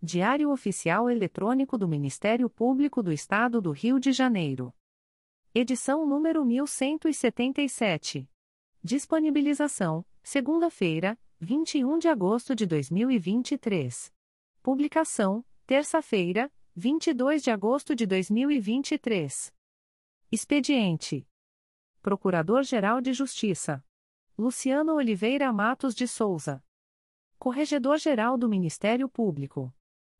Diário Oficial Eletrônico do Ministério Público do Estado do Rio de Janeiro. Edição número 1177. Disponibilização: segunda-feira, 21 de agosto de 2023. Publicação: terça-feira, 22 de agosto de 2023. Expediente: Procurador-Geral de Justiça Luciano Oliveira Matos de Souza. Corregedor-Geral do Ministério Público.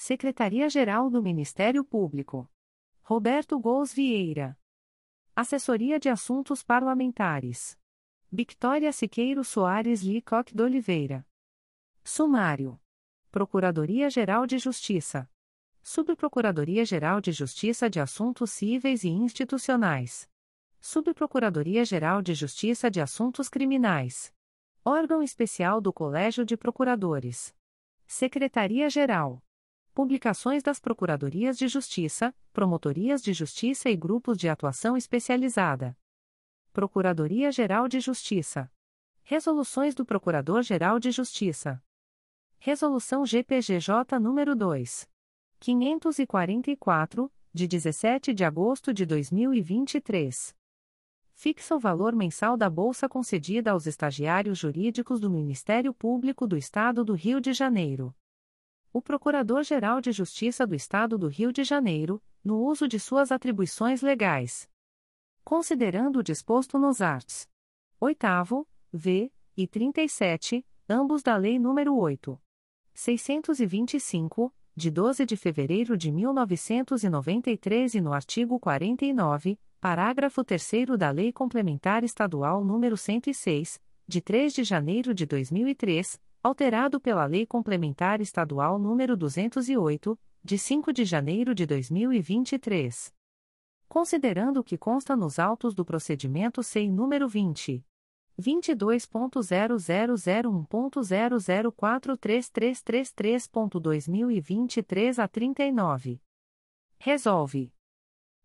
Secretaria-Geral do Ministério Público. Roberto Gous Vieira. Assessoria de Assuntos Parlamentares. Victoria Siqueiro Soares Licoque de Oliveira. Sumário. Procuradoria-Geral de Justiça. Subprocuradoria-Geral de Justiça de Assuntos Cíveis e Institucionais. Subprocuradoria-Geral de Justiça de Assuntos Criminais. Órgão Especial do Colégio de Procuradores. Secretaria-Geral. Publicações das Procuradorias de Justiça, Promotorias de Justiça e Grupos de Atuação Especializada. Procuradoria-Geral de Justiça. Resoluções do Procurador-Geral de Justiça. Resolução GPGJ nº 2. 544, de 17 de agosto de 2023. Fixa o valor mensal da bolsa concedida aos estagiários jurídicos do Ministério Público do Estado do Rio de Janeiro o Procurador-Geral de Justiça do Estado do Rio de Janeiro, no uso de suas atribuições legais. Considerando o disposto nos arts. 8 v, e 37, ambos da Lei nº 8. 625, de 12 de fevereiro de 1993 e no artigo 49, parágrafo 3 da Lei Complementar Estadual nº 106, de 3 de janeiro de 2003, alterado pela Lei Complementar Estadual nº 208, de 5 de janeiro de 2023. Considerando o que consta nos autos do procedimento SEI número 20 22.0001.0043333.2023 a 39. Resolve.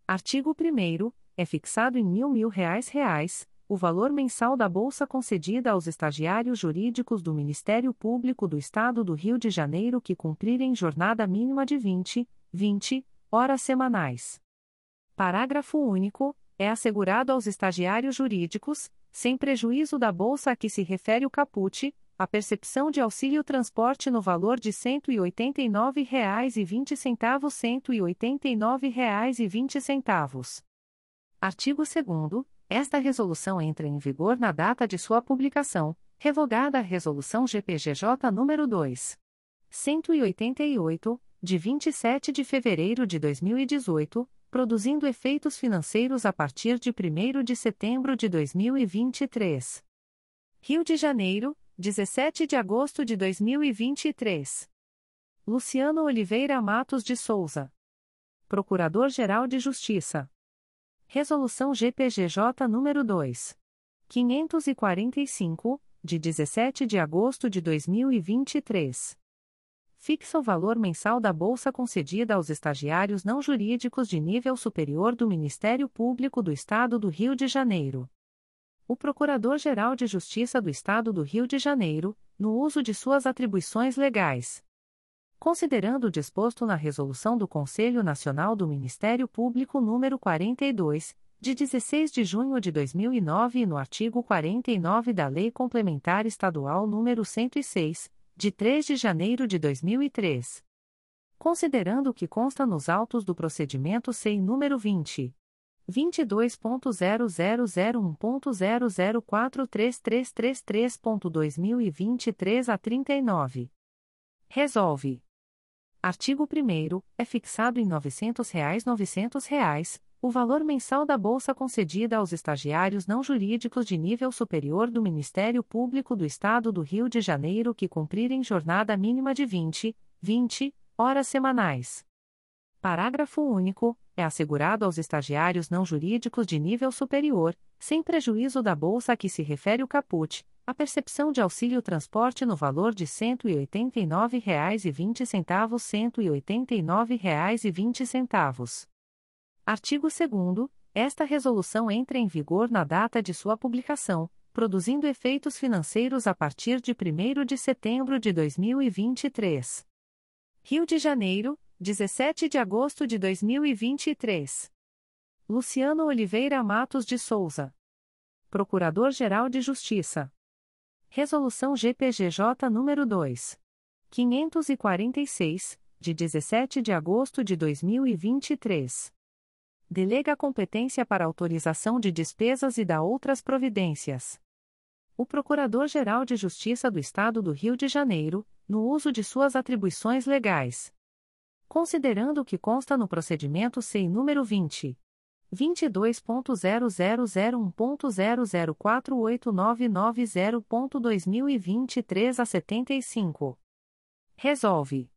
Artigo 1 é fixado em mil mil reais reais o valor mensal da bolsa concedida aos estagiários jurídicos do Ministério Público do Estado do Rio de Janeiro que cumprirem jornada mínima de 20, 20 horas semanais. Parágrafo único. É assegurado aos estagiários jurídicos, sem prejuízo da bolsa a que se refere o caput, a percepção de auxílio transporte no valor de R$ 189,20 R$ 189,20. Artigo 2 esta resolução entra em vigor na data de sua publicação, revogada a Resolução GPGJ nº 2. 188, de 27 de fevereiro de 2018, produzindo efeitos financeiros a partir de 1 de setembro de 2023. Rio de Janeiro, 17 de agosto de 2023. Luciano Oliveira Matos de Souza. Procurador-Geral de Justiça. Resolução GPGJ nº 2. 545, de 17 de agosto de 2023. fixa o valor mensal da bolsa concedida aos estagiários não jurídicos de nível superior do Ministério Público do Estado do Rio de Janeiro. O Procurador-Geral de Justiça do Estado do Rio de Janeiro, no uso de suas atribuições legais. Considerando o disposto na Resolução do Conselho Nacional do Ministério Público número 42, de 16 de junho de 2009 e no artigo 49 da Lei Complementar Estadual número 106, de 3 de janeiro de 2003. Considerando o que consta nos autos do procedimento SEI número 20. 22.0001.0043333.2023 a 39. Resolve. Artigo 1 é fixado em 900 reais, 900 reais, o valor mensal da bolsa concedida aos estagiários não jurídicos de nível superior do Ministério Público do Estado do Rio de Janeiro que cumprirem jornada mínima de 20, 20 horas semanais. Parágrafo único. É assegurado aos estagiários não jurídicos de nível superior, sem prejuízo da bolsa a que se refere o caput, a percepção de auxílio transporte no valor de R$ 189,20 R$ 189,20. Artigo 2 Esta resolução entra em vigor na data de sua publicação, produzindo efeitos financeiros a partir de 1 de setembro de 2023. Rio de Janeiro, 17 de agosto de 2023. Luciano Oliveira Matos de Souza. Procurador-Geral de Justiça. Resolução GPGJ nº 2. 546, de 17 de agosto de 2023 delega competência para autorização de despesas e da outras providências. O Procurador-Geral de Justiça do Estado do Rio de Janeiro, no uso de suas atribuições legais. Considerando o que consta no procedimento SEI número 20. 22.0001.0048990.2023 a 75. Resolve.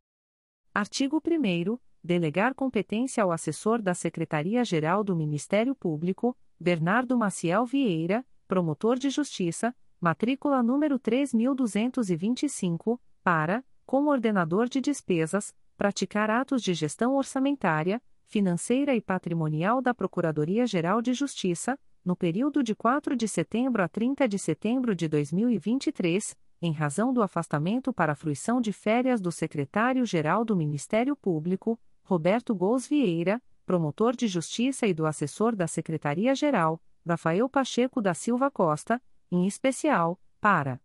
Artigo 1 delegar competência ao assessor da Secretaria-Geral do Ministério Público, Bernardo Maciel Vieira, promotor de justiça, matrícula número 3225, para, como ordenador de despesas, praticar atos de gestão orçamentária, financeira e patrimonial da Procuradoria-Geral de Justiça, no período de 4 de setembro a 30 de setembro de 2023, em razão do afastamento para fruição de férias do secretário-geral do Ministério Público, Roberto Gous Vieira, promotor de justiça e do assessor da Secretaria-Geral, Rafael Pacheco da Silva Costa, em especial, para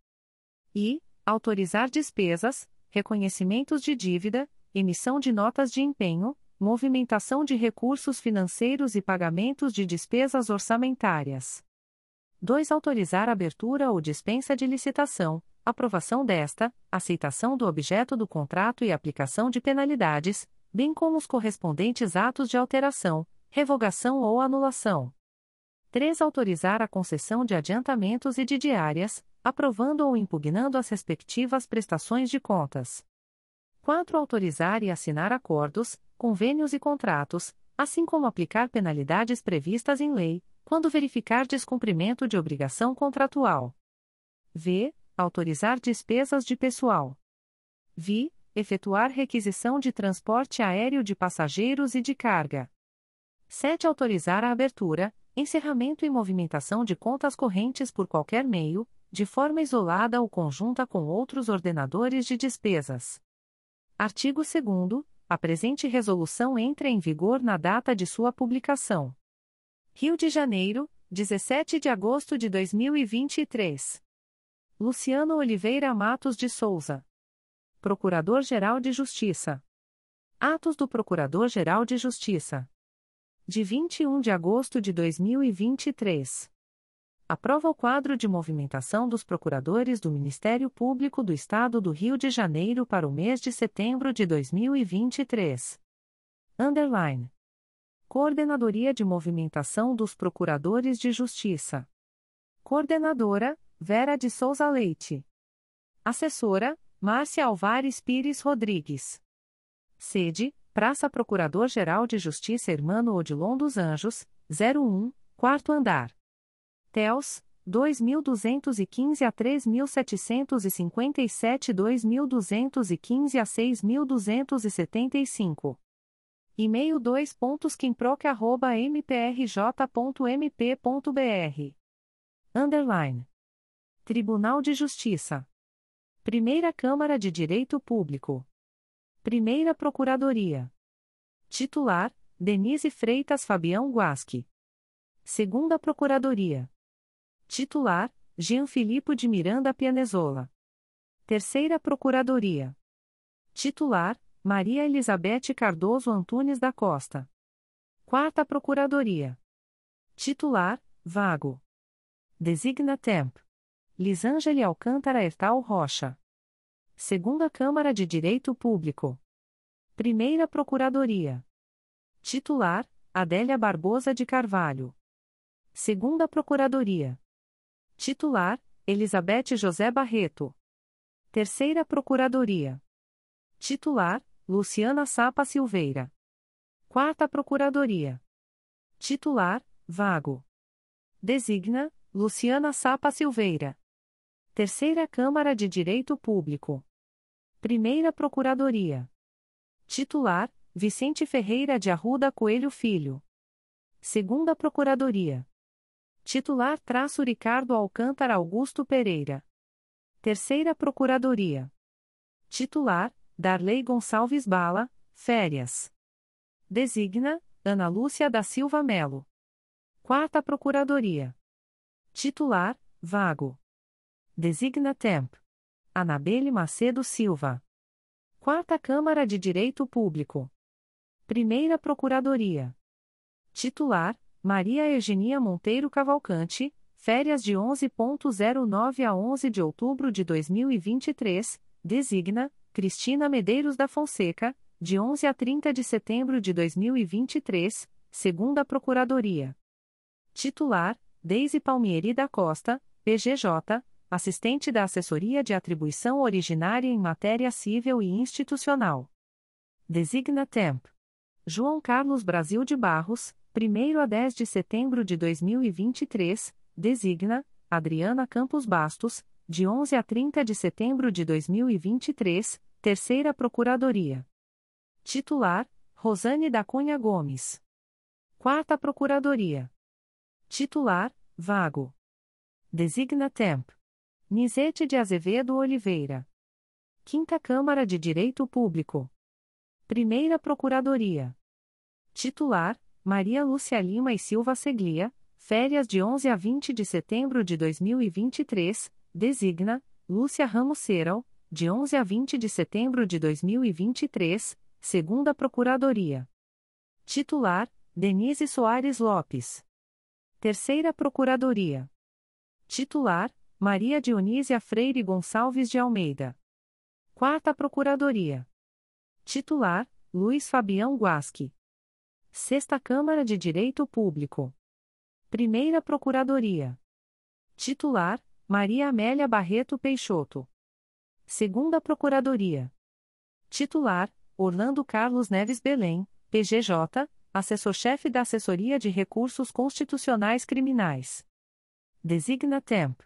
e autorizar despesas, reconhecimentos de dívida, emissão de notas de empenho, movimentação de recursos financeiros e pagamentos de despesas orçamentárias. 2. Autorizar abertura ou dispensa de licitação, aprovação desta, aceitação do objeto do contrato e aplicação de penalidades, bem como os correspondentes atos de alteração, revogação ou anulação. 3. Autorizar a concessão de adiantamentos e de diárias, aprovando ou impugnando as respectivas prestações de contas. 4. Autorizar e assinar acordos, convênios e contratos, assim como aplicar penalidades previstas em lei, quando verificar descumprimento de obrigação contratual. V. Autorizar despesas de pessoal. Vi efetuar requisição de transporte aéreo de passageiros e de carga. 7. Autorizar a abertura, encerramento e movimentação de contas correntes por qualquer meio, de forma isolada ou conjunta com outros ordenadores de despesas. Artigo 2. A presente resolução entra em vigor na data de sua publicação. Rio de Janeiro, 17 de agosto de 2023. Luciano Oliveira Matos de Souza. Procurador-Geral de Justiça. Atos do Procurador-Geral de Justiça. De 21 de agosto de 2023. Aprova o quadro de movimentação dos procuradores do Ministério Público do Estado do Rio de Janeiro para o mês de setembro de 2023. Underline. Coordenadoria de Movimentação dos Procuradores de Justiça. Coordenadora, Vera de Souza Leite. Assessora, Márcia Alvares Pires Rodrigues. Sede: Praça Procurador-Geral de Justiça Hermano Odilon dos Anjos, 01, quarto andar. Teos, 2.215 a 3.757 2.215 a 6.275. E-mail 2 pontos Underline. Tribunal de Justiça. Primeira Câmara de Direito Público. Primeira Procuradoria. Titular: Denise Freitas Fabião Guasque. Segunda Procuradoria. Titular: Jean Filipe de Miranda Pianezola. Terceira Procuradoria. Titular: Maria Elizabeth Cardoso Antunes da Costa. Quarta Procuradoria. Titular: Vago. Designa Temp. Lisângeli Alcântara Ertal Rocha. Segunda Câmara de Direito Público. Primeira Procuradoria. Titular: Adélia Barbosa de Carvalho. Segunda Procuradoria. Titular: Elizabeth José Barreto. Terceira Procuradoria. Titular: Luciana Sapa Silveira. Quarta Procuradoria. Titular: Vago. Designa: Luciana Sapa Silveira. Terceira Câmara de Direito Público. Primeira Procuradoria. Titular: Vicente Ferreira de Arruda Coelho Filho. Segunda Procuradoria. Titular traço Ricardo Alcântara Augusto Pereira. Terceira Procuradoria. Titular, Darley Gonçalves Bala, férias. Designa, Ana Lúcia da Silva Melo. Quarta Procuradoria. Titular, Vago. Designa Temp. Anabelle Macedo Silva. Quarta Câmara de Direito Público. Primeira Procuradoria. Titular, Maria Eugenia Monteiro Cavalcante, férias de 11.09 a 11 de outubro de 2023, designa, Cristina Medeiros da Fonseca, de 11 a 30 de setembro de 2023, segunda Procuradoria. Titular, Deise Palmieri da Costa, PGJ, assistente da Assessoria de Atribuição Originária em Matéria Civil e Institucional. Designa Temp. João Carlos Brasil de Barros, 1 a 10 de setembro de 2023, designa Adriana Campos Bastos, de 11 a 30 de setembro de 2023, Terceira Procuradoria. Titular: Rosane da Cunha Gomes. Quarta Procuradoria. Titular: Vago. Designa Temp. Nizete de Azevedo Oliveira. Quinta Câmara de Direito Público. Primeira Procuradoria. Titular: Maria Lúcia Lima e Silva Seglia, férias de 11 a 20 de setembro de 2023, designa, Lúcia Ramos Seral, de 11 a 20 de setembro de 2023, segunda Procuradoria. Titular, Denise Soares Lopes. Terceira Procuradoria. Titular, Maria Dionísia Freire Gonçalves de Almeida. Quarta Procuradoria. Titular, Luiz Fabião Guasque. Sexta Câmara de Direito Público. Primeira Procuradoria. Titular: Maria Amélia Barreto Peixoto. Segunda Procuradoria. Titular: Orlando Carlos Neves Belém, PGJ, assessor-chefe da Assessoria de Recursos Constitucionais Criminais. Designa Temp.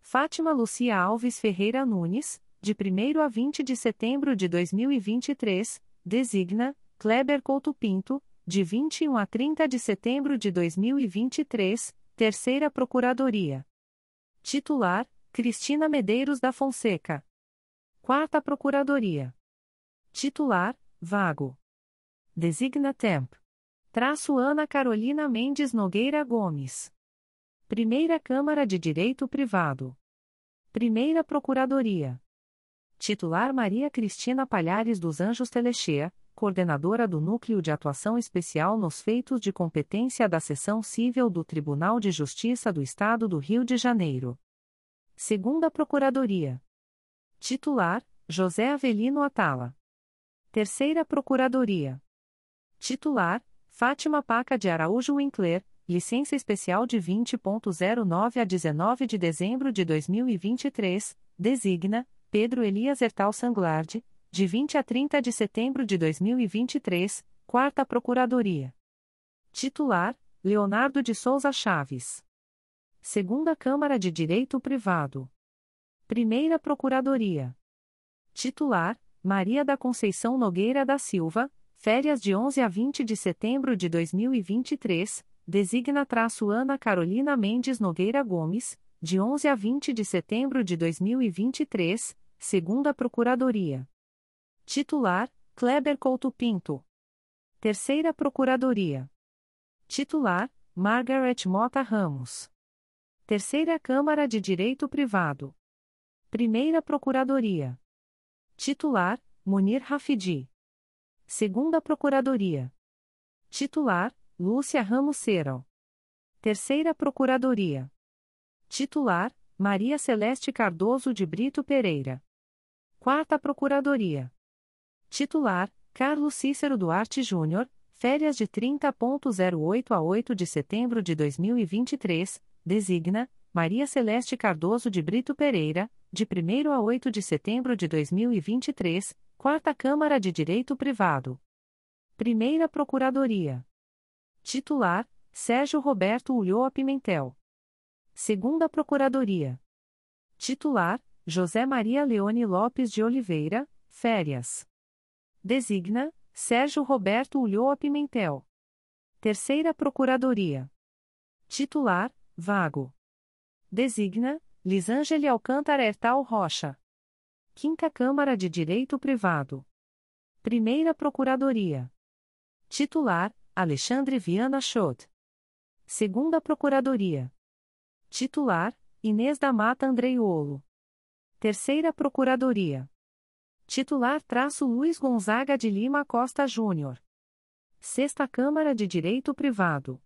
Fátima Lucia Alves Ferreira Nunes, de 1 a 20 de setembro de 2023, designa Kleber Couto Pinto, de 21 a 30 de setembro de 2023, Terceira Procuradoria. Titular: Cristina Medeiros da Fonseca. Quarta Procuradoria. Titular: Vago. Designa Temp. Traço Ana Carolina Mendes Nogueira Gomes. Primeira Câmara de Direito Privado. Primeira Procuradoria. Titular Maria Cristina Palhares dos Anjos Telechea, coordenadora do Núcleo de Atuação Especial nos Feitos de Competência da Seção Civil do Tribunal de Justiça do Estado do Rio de Janeiro. Segunda Procuradoria. Titular: José Avelino Atala. Terceira Procuradoria. Titular: Fátima Paca de Araújo Winkler, licença especial de 20.09 a 19 de dezembro de 2023, designa Pedro Elias Ertal Sanglard, de 20 a 30 de setembro de 2023, Quarta Procuradoria. Titular: Leonardo de Souza Chaves. Segunda Câmara de Direito Privado. Primeira Procuradoria. Titular: Maria da Conceição Nogueira da Silva, férias de 11 a 20 de setembro de 2023, designa traço Ana Carolina Mendes Nogueira Gomes, de 11 a 20 de setembro de 2023, segunda Procuradoria. Titular: Kleber Couto Pinto. Terceira Procuradoria. Titular: Margaret Mota Ramos. Terceira Câmara de Direito Privado. Primeira Procuradoria. Titular: Munir Rafidi. Segunda Procuradoria. Titular: Lúcia Ramos Seral. Terceira Procuradoria. Titular: Maria Celeste Cardoso de Brito Pereira. Quarta Procuradoria. Titular: Carlos Cícero Duarte Júnior, férias de 30.08 a 8 de setembro de 2023, designa Maria Celeste Cardoso de Brito Pereira, de 1 a 8 de setembro de 2023, Quarta Câmara de Direito Privado. Primeira Procuradoria. Titular: Sérgio Roberto Ulloa Pimentel. Segunda Procuradoria. Titular: José Maria Leone Lopes de Oliveira, férias. Designa: Sérgio Roberto Ulloa Pimentel. Terceira Procuradoria. Titular: Vago. Designa: Lisângele Alcântara Ertal Rocha. Quinta Câmara de Direito Privado. Primeira Procuradoria. Titular: Alexandre Viana Schott. Segunda Procuradoria. Titular: Inês da Mata Andreiolo. Terceira Procuradoria. Titular traço Luiz Gonzaga de Lima Costa Júnior. Sexta Câmara de Direito Privado.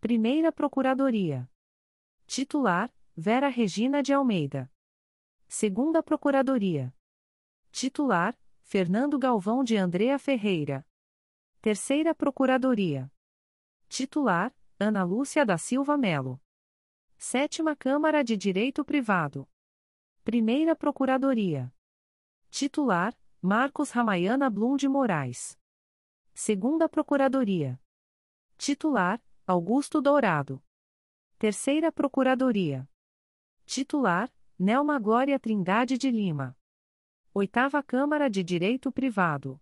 Primeira Procuradoria. Titular: Vera Regina de Almeida. Segunda Procuradoria. Titular: Fernando Galvão de Andrea Ferreira. Terceira Procuradoria. Titular: Ana Lúcia da Silva Melo. Sétima Câmara de Direito Privado. Primeira Procuradoria. Titular: Marcos Ramayana Blum de Moraes. Segunda Procuradoria. Titular: Augusto Dourado. Terceira Procuradoria. Titular: Nelma Glória Trindade de Lima. Oitava Câmara de Direito Privado.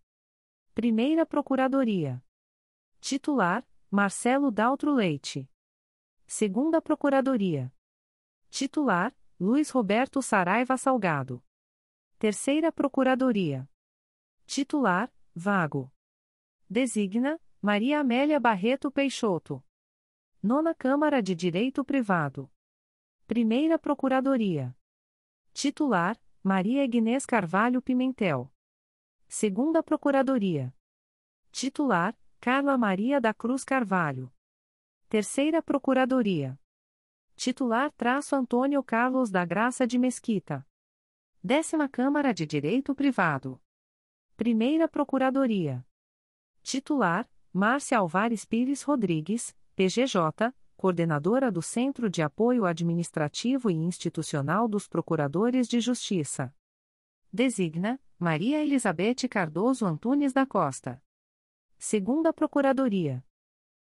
Primeira Procuradoria. Titular: Marcelo Daltro Leite. Segunda Procuradoria. Titular: Luiz Roberto Saraiva Salgado. Terceira Procuradoria. Titular: Vago. Designa: Maria Amélia Barreto Peixoto. Nona Câmara de Direito Privado. Primeira Procuradoria. Titular: Maria Ignês Carvalho Pimentel. Segunda Procuradoria. Titular: Carla Maria da Cruz Carvalho. Terceira Procuradoria. Titular: Traço Antônio Carlos da Graça de Mesquita. Décima Câmara de Direito Privado. Primeira Procuradoria. Titular: Márcia Alvares Pires Rodrigues, PGJ, coordenadora do Centro de Apoio Administrativo e Institucional dos Procuradores de Justiça. Designa Maria Elizabeth Cardoso Antunes da Costa. Segunda Procuradoria.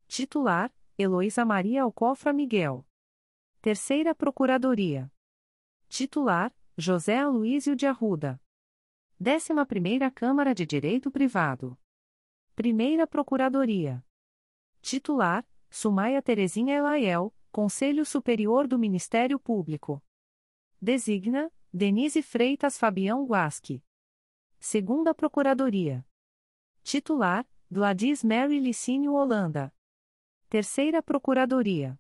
Titular: Heloísa Maria Alcofra Miguel. Terceira Procuradoria. Titular: José Aloísio de Arruda. Décima Primeira Câmara de Direito Privado. Primeira Procuradoria. Titular: Sumaia Terezinha Elaiel, Conselho Superior do Ministério Público. Designa: Denise Freitas Fabião Guasque. Segunda Procuradoria. Titular: Gladys Mary Licínio Holanda. Terceira Procuradoria.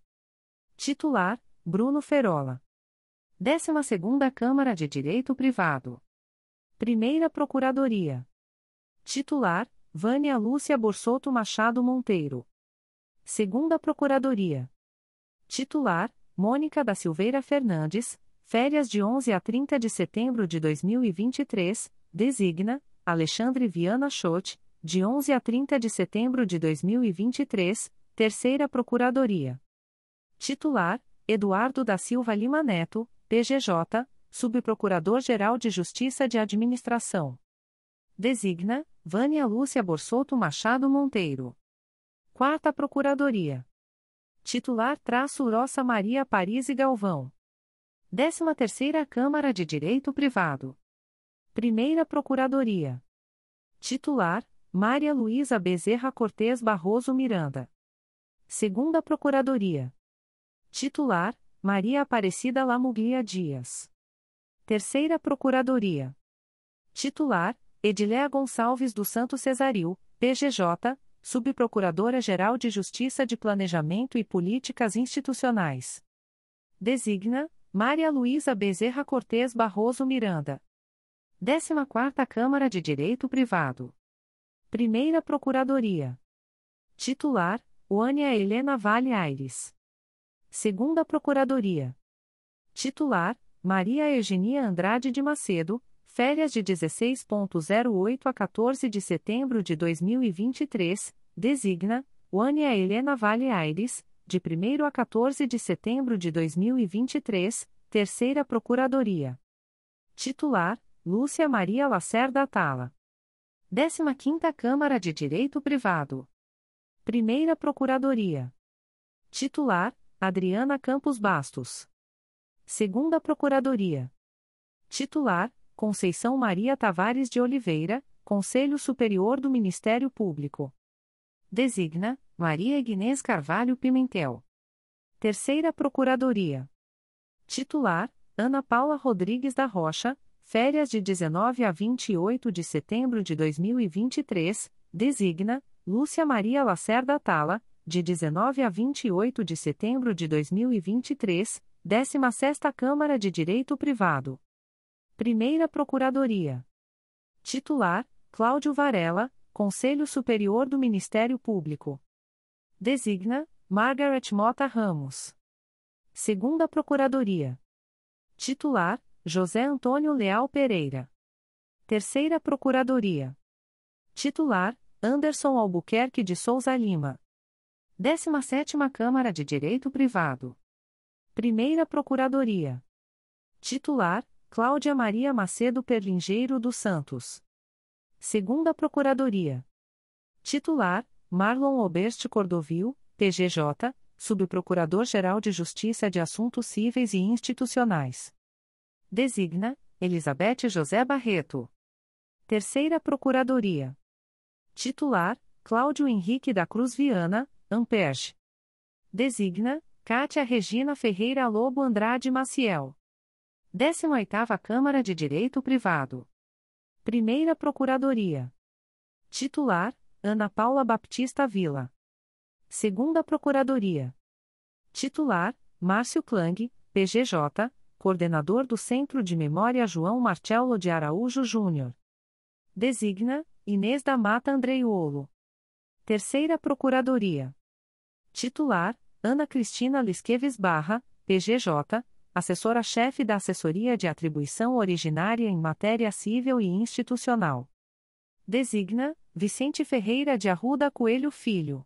Titular: Bruno Ferola. Décima Segunda Câmara de Direito Privado. Primeira Procuradoria. Titular: Vânia Lúcia Borsoto Machado Monteiro. Segunda Procuradoria. Titular: Mônica da Silveira Fernandes, férias de 11 a 30 de setembro de 2023, designa Alexandre Viana Schott, de 11 a 30 de setembro de 2023, Terceira Procuradoria. Titular: Eduardo da Silva Lima Neto, PGJ, Subprocurador-Geral de Justiça de Administração. Designa Vânia Lúcia Borsoto Machado Monteiro. Quarta Procuradoria. Titular traço Roça Maria Paris e Galvão. 13 terceira Câmara de Direito Privado. Primeira Procuradoria. Titular, Maria Luísa Bezerra Cortes Barroso Miranda. Segunda Procuradoria. Titular, Maria Aparecida Lamuglia Dias. Terceira Procuradoria. Titular, Ediléa Gonçalves do Santo Cesaril, PGJ, Subprocuradora-Geral de Justiça de Planejamento e Políticas Institucionais. Designa, Maria Luísa Bezerra Cortes Barroso Miranda. 14ª Câmara de Direito Privado. Primeira Procuradoria. Titular, Wânia Helena Vale Aires. Segunda Procuradoria. Titular, Maria Eugenia Andrade de Macedo, férias de 16.08 a 14 de setembro de 2023, designa, Wânia Helena Vale Aires, de 1 a 14 de setembro de 2023, Terceira Procuradoria. Titular, Lúcia Maria Lacerda Atala. 15ª Câmara de Direito Privado. Primeira Procuradoria. Titular, Adriana Campos Bastos. Segunda Procuradoria. Titular, Conceição Maria Tavares de Oliveira, Conselho Superior do Ministério Público. Designa, Maria Ignês Carvalho Pimentel. Terceira Procuradoria. Titular, Ana Paula Rodrigues da Rocha, férias de 19 a 28 de setembro de 2023, designa, Lúcia Maria Lacerda Tala, de 19 a 28 de setembro de 2023, 16ª Câmara de Direito Privado. Primeira Procuradoria. Titular, Cláudio Varela, Conselho Superior do Ministério Público. Designa, Margaret Mota Ramos. Segunda Procuradoria. Titular, José Antônio Leal Pereira. Terceira Procuradoria. Titular, Anderson Albuquerque de Souza Lima. 17ª Câmara de Direito Privado. Primeira Procuradoria. Titular: Cláudia Maria Macedo Perlingeiro dos Santos. Segunda Procuradoria. Titular: Marlon Oberste Cordovil, PGJ, Subprocurador-Geral de Justiça de Assuntos Cíveis e Institucionais. Designa: Elizabeth José Barreto. Terceira Procuradoria. Titular: Cláudio Henrique da Cruz Viana, Amperge. Designa, Cátia Regina Ferreira Lobo Andrade Maciel. 18ª Câmara de Direito Privado. Primeira Procuradoria. Titular, Ana Paula Baptista Vila. Segunda Procuradoria. Titular, Márcio Klang, PGJ, Coordenador do Centro de Memória João Marcelo de Araújo Júnior. Designa, Inês da Mata Andreiolo. Terceira Procuradoria. Titular: Ana Cristina Lisqueves Barra, PGJ, assessora-chefe da Assessoria de Atribuição Originária em Matéria Civil e Institucional. Designa: Vicente Ferreira de Arruda Coelho Filho.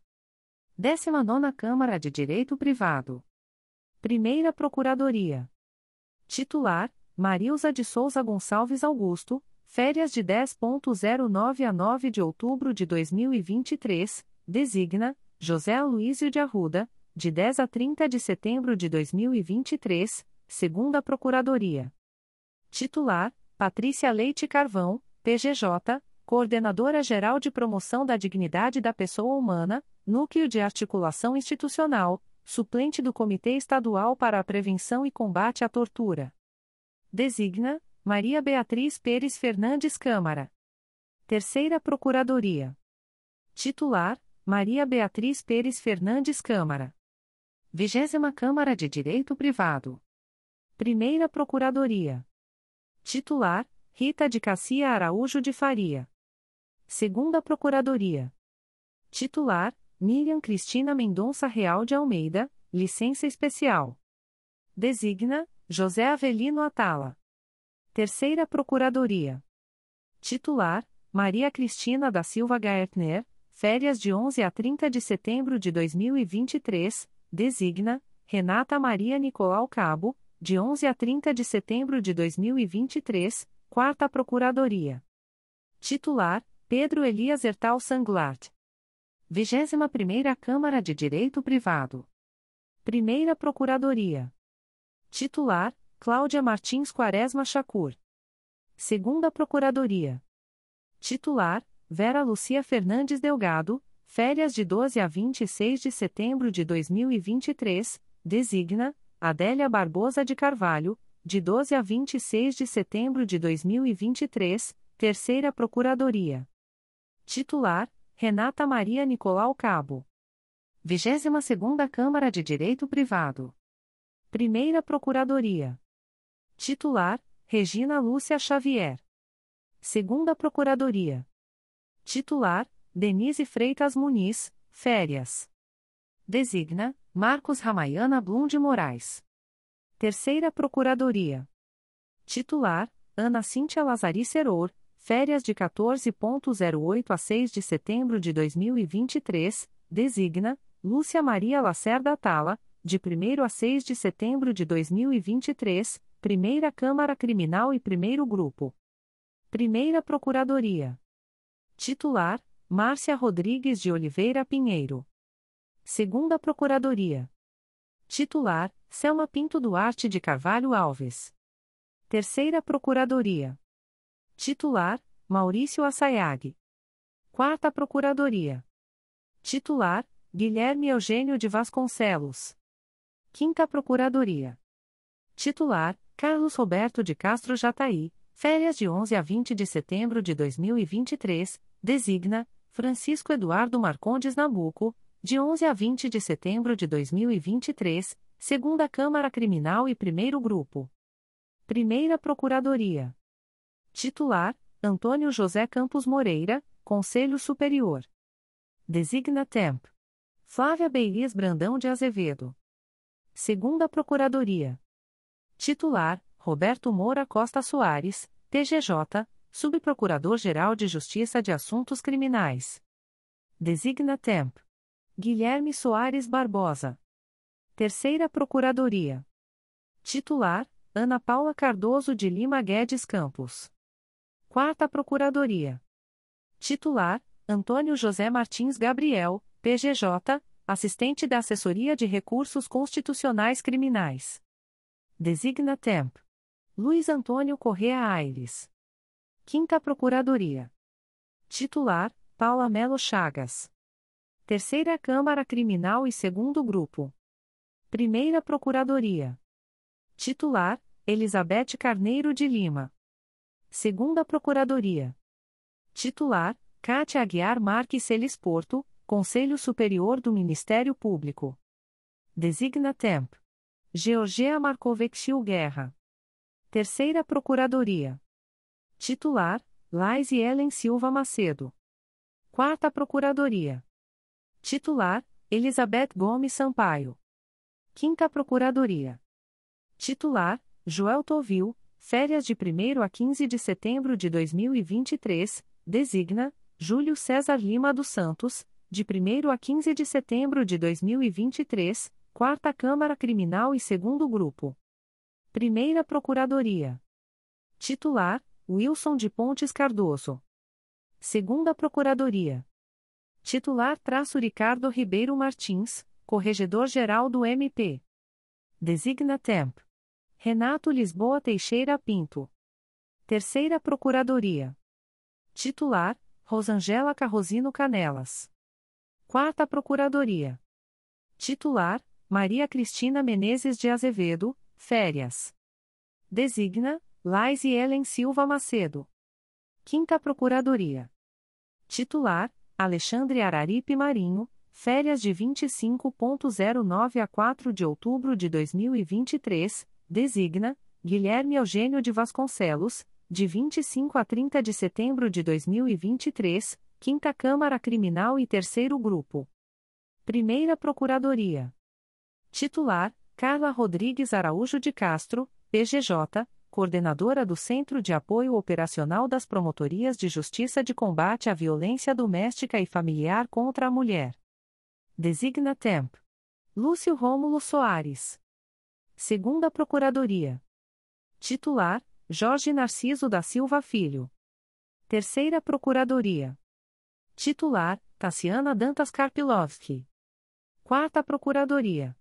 19 Câmara de Direito Privado. Primeira Procuradoria. Titular: Marilza de Souza Gonçalves Augusto, férias de 10.09 a 9 de outubro de 2023, designa José Aloísio de Arruda, de 10 a 30 de setembro de 2023, segunda Procuradoria. Titular: Patrícia Leite Carvão, PGJ, Coordenadora-Geral de Promoção da Dignidade da Pessoa Humana, Núcleo de Articulação Institucional, suplente do Comitê Estadual para a Prevenção e Combate à Tortura. Designa: Maria Beatriz Pérez Fernandes Câmara. Terceira Procuradoria. Titular: Maria Beatriz Pérez Fernandes Câmara. Vigésima Câmara de Direito Privado. Primeira Procuradoria. Titular: Rita de Cassia Araújo de Faria. Segunda Procuradoria. Titular: Miriam Cristina Mendonça Real de Almeida, licença especial. Designa: José Avelino Atala. Terceira Procuradoria. Titular: Maria Cristina da Silva Gaertner, Férias de 11 a 30 de setembro de 2023, designa Renata Maria Nicolau Cabo, de 11 a 30 de setembro de 2023, Quarta Procuradoria. Titular: Pedro Elias Ertal Sanglart. 21 Câmara de Direito Privado. Primeira Procuradoria. Titular: Cláudia Martins Quaresma Chacur. Segunda Procuradoria. Titular: Vera Lucia Fernandes Delgado, férias de 12 a 26 de setembro de 2023, designa Adélia Barbosa de Carvalho, de 12 a 26 de setembro de 2023, Terceira Procuradoria. Titular: Renata Maria Nicolau Cabo. 22ª Câmara de Direito Privado. Primeira Procuradoria. Titular: Regina Lúcia Xavier. Segunda Procuradoria. Titular: Denise Freitas Muniz, férias. Designa: Marcos Ramayana Blum de Moraes. Terceira Procuradoria. Titular: Ana Cíntia Lazari Seror, férias de 14.08 a 6 de setembro de 2023, designa: Lúcia Maria Lacerda Tala, de 1 a 6 de setembro de 2023, Primeira Câmara Criminal e Primeiro Grupo. Primeira Procuradoria. Titular: Márcia Rodrigues de Oliveira Pinheiro. Segunda Procuradoria. Titular: Selma Pinto Duarte de Carvalho Alves. Terceira Procuradoria. Titular: Maurício Assayag. Quarta Procuradoria. Titular: Guilherme Eugênio de Vasconcelos. Quinta Procuradoria. Titular: Carlos Roberto de Castro Jataí. Férias de 11 a 20 de setembro de 2023. Designa: Francisco Eduardo Marcondes Nabuco. De 11 a 20 de setembro de 2023. Segunda Câmara Criminal e Primeiro Grupo. Primeira Procuradoria. Titular: Antônio José Campos Moreira, Conselho Superior. Designa Temp. Flávia Beilias Brandão de Azevedo. Segunda Procuradoria. Titular: Roberto Moura Costa Soares, TGJ, Subprocurador-Geral de Justiça de Assuntos Criminais. Designa Temp. Guilherme Soares Barbosa. Terceira Procuradoria. Titular: Ana Paula Cardoso de Lima Guedes Campos. Quarta Procuradoria. Titular: Antônio José Martins Gabriel, PGJ, assistente da Assessoria de Recursos Constitucionais Criminais. Designa Temp. Luiz Antônio Correa Aires. Quinta Procuradoria. Titular: Paula Melo Chagas. Terceira Câmara Criminal e Segundo Grupo. Primeira Procuradoria. Titular: Elizabeth Carneiro de Lima. Segunda Procuradoria. Titular: Cátia Aguiar Marques Celis Porto, Conselho Superior do Ministério Público. Designa Temp. Georgia Marcovexil Guerra. Terceira Procuradoria. Titular: Laise Ellen Silva Macedo. Quarta Procuradoria. Titular: Elizabeth Gomes Sampaio. Quinta Procuradoria. Titular: Joel Tovil, férias de 1 a 15 de setembro de 2023, designa Júlio César Lima dos Santos, de 1 a 15 de setembro de 2023, Quarta Câmara Criminal e Segundo Grupo. Primeira Procuradoria. Titular: Wilson de Pontes Cardoso. Segunda Procuradoria. Titular: Traço Ricardo Ribeiro Martins, Corregedor-Geral do MP. Designa Temp. Renato Lisboa Teixeira Pinto. Terceira Procuradoria. Titular: Rosangela Carrosino Canelas. Quarta Procuradoria. Titular: Maria Cristina Menezes de Azevedo, férias. Designa: Laise Ellen Silva Macedo. Quinta Procuradoria. Titular: Alexandre Araripe Marinho, férias de 25.09 a 4 de outubro de 2023, designa: Guilherme Eugênio de Vasconcelos, de 25 a 30 de setembro de 2023, Quinta Câmara Criminal e Terceiro Grupo. Primeira Procuradoria. Titular: Carla Rodrigues Araújo de Castro, PGJ, coordenadora do Centro de Apoio Operacional das Promotorias de Justiça de Combate à Violência Doméstica e Familiar contra a Mulher. Designa Temp. Lúcio Rômulo Soares. Segunda Procuradoria. Titular: Jorge Narciso da Silva Filho. Terceira Procuradoria. Titular: Tassiana Dantas Karpilovski. Quarta Procuradoria.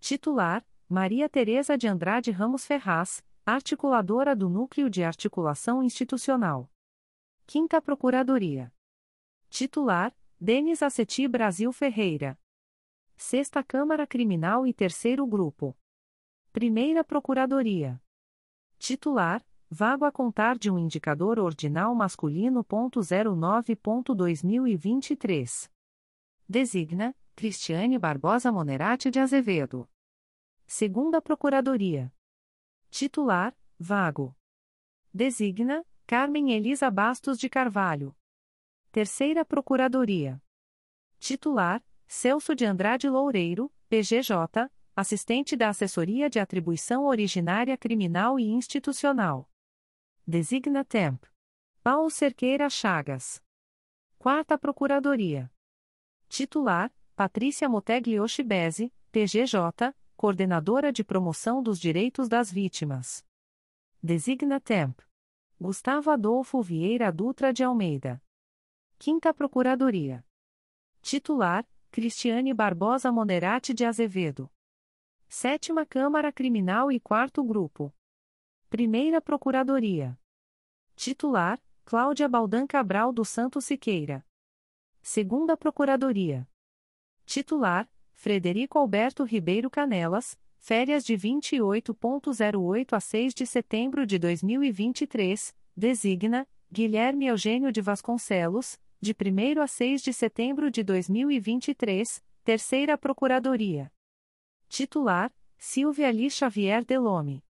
Titular: Maria Tereza de Andrade Ramos Ferraz, articuladora do Núcleo de Articulação Institucional. Quinta Procuradoria. Titular: Denis Aceti Brasil Ferreira. Sexta Câmara Criminal e Terceiro Grupo. Primeira Procuradoria. Titular: Vago a contar de um indicador ordinal masculino. 09.2023. Designa: Cristiane Barbosa Monerati de Azevedo. Segunda Procuradoria. Titular: Vago. Designa: Carmen Elisa Bastos de Carvalho. Terceira Procuradoria. Titular: Celso de Andrade Loureiro, PGJ, assistente da Assessoria de Atribuição Originária Criminal e Institucional. Designa Temp. Paulo Cerqueira Chagas. Quarta Procuradoria. Titular: Patrícia Motegli Oshibese, PGJ, Coordenadora de Promoção dos Direitos das Vítimas. Designa Temp. Gustavo Adolfo Vieira Dutra de Almeida. Quinta Procuradoria. Titular: Cristiane Barbosa Moderati de Azevedo. Sétima Câmara Criminal e Quarto Grupo. Primeira Procuradoria. Titular: Cláudia Baldan Cabral do Santo Siqueira. Segunda Procuradoria. Titular: Frederico Alberto Ribeiro Canelas, férias de 28.08 a 6 de setembro de 2023, designa Guilherme Eugênio de Vasconcelos, de 1 a 6 de setembro de 2023, Terceira Procuradoria. Titular: Silvia Li Xavier Delome.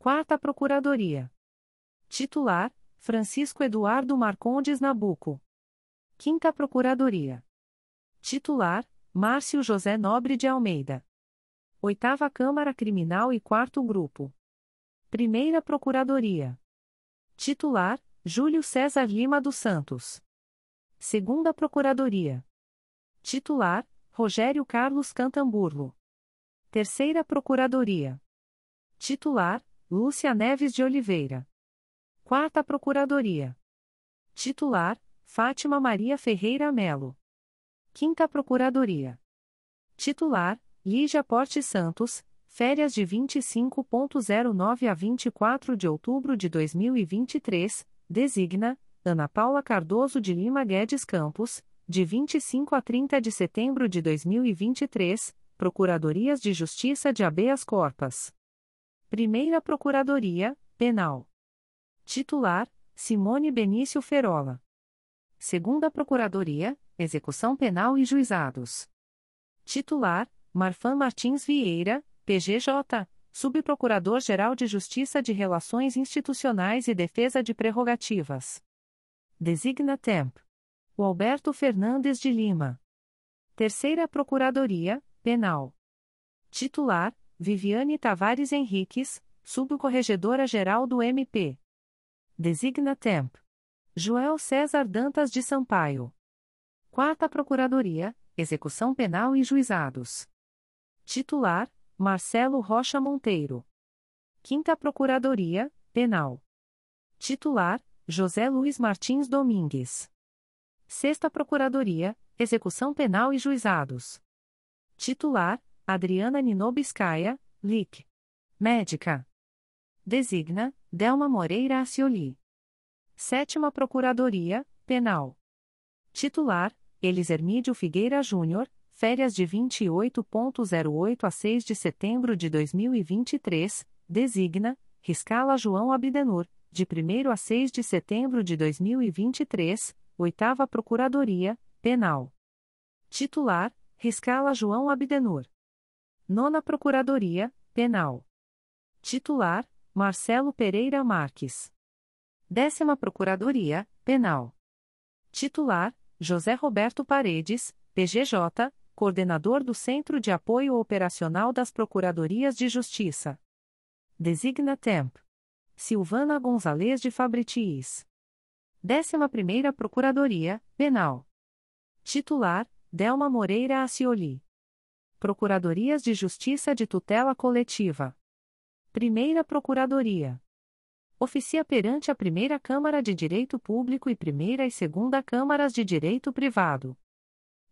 Quarta Procuradoria. Titular: Francisco Eduardo Marcondes Nabuco. Quinta Procuradoria. Titular: Márcio José Nobre de Almeida. Oitava Câmara Criminal e Quarto Grupo. Primeira Procuradoria. Titular: Júlio César Lima dos Santos. Segunda Procuradoria. Titular: Rogério Carlos Cantamburlo. Terceira Procuradoria. Titular: Lúcia Neves de Oliveira. Quarta Procuradoria. Titular: Fátima Maria Ferreira Melo. Quinta Procuradoria. Titular: Lígia Porte Santos, férias de 25.09 a 24 de outubro de 2023, designa Ana Paula Cardoso de Lima Guedes Campos, de 25 a 30 de setembro de 2023, Procuradorias de Justiça de Habeas Corpas. Primeira Procuradoria, Penal. Titular: Simone Benício Ferola. Segunda Procuradoria, Execução Penal e Juizados. Titular: Marfan Martins Vieira, PGJ, Subprocurador-Geral de Justiça de Relações Institucionais e Defesa de Prerrogativas. Designa Temp. O Alberto Fernandes de Lima. Terceira Procuradoria, Penal. Titular: Viviane Tavares Henriques, Subcorregedora-Geral do MP. Designa Temp. Joel César Dantas de Sampaio. Quarta Procuradoria, Execução Penal e Juizados. Titular: Marcelo Rocha Monteiro. Quinta Procuradoria, Penal. Titular: José Luiz Martins Domingues. Sexta Procuradoria, Execução Penal e Juizados. Titular: Adriana Ninobiscaia, LIC. Médica. Designa: Delma Moreira Acioli. Sétima Procuradoria, Penal. Titular: Elis Hermídio Figueira Júnior, férias de 28.08 a 6 de setembro de 2023, designa: Riscala João Abdenur, de 1 a 6 de setembro de 2023, Oitava Procuradoria, Penal. Titular: Riscala João Abdenur. Nona Procuradoria, Penal. Titular: Marcelo Pereira Marques. Décima Procuradoria, Penal. Titular: José Roberto Paredes, PGJ, Coordenador do Centro de Apoio Operacional das Procuradorias de Justiça. Designa Temp. Silvana Gonzalez de Fabritis. Décima Primeira Procuradoria, Penal. Titular: Delma Moreira Acioli. Procuradorias de Justiça de Tutela Coletiva. Primeira Procuradoria. Oficia perante a Primeira Câmara de Direito Público e Primeira e Segunda Câmaras de Direito Privado.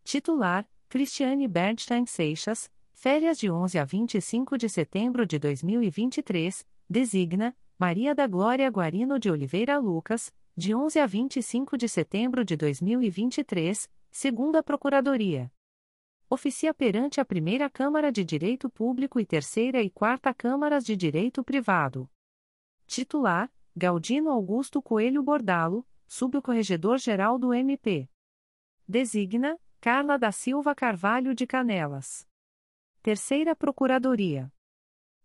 Titular: Cristiane Bernstein Seixas, Férias de 11 a 25 de setembro de 2023, designa Maria da Glória Guarino de Oliveira Lucas, de 11 a 25 de setembro de 2023, segunda Procuradoria. Oficia perante a Primeira Câmara de Direito Público e Terceira e Quarta Câmaras de Direito Privado. Titular: Galdino Augusto Coelho Bordalo, Subcorregedor-Geral do MP. Designa: Carla da Silva Carvalho de Canelas. Terceira Procuradoria.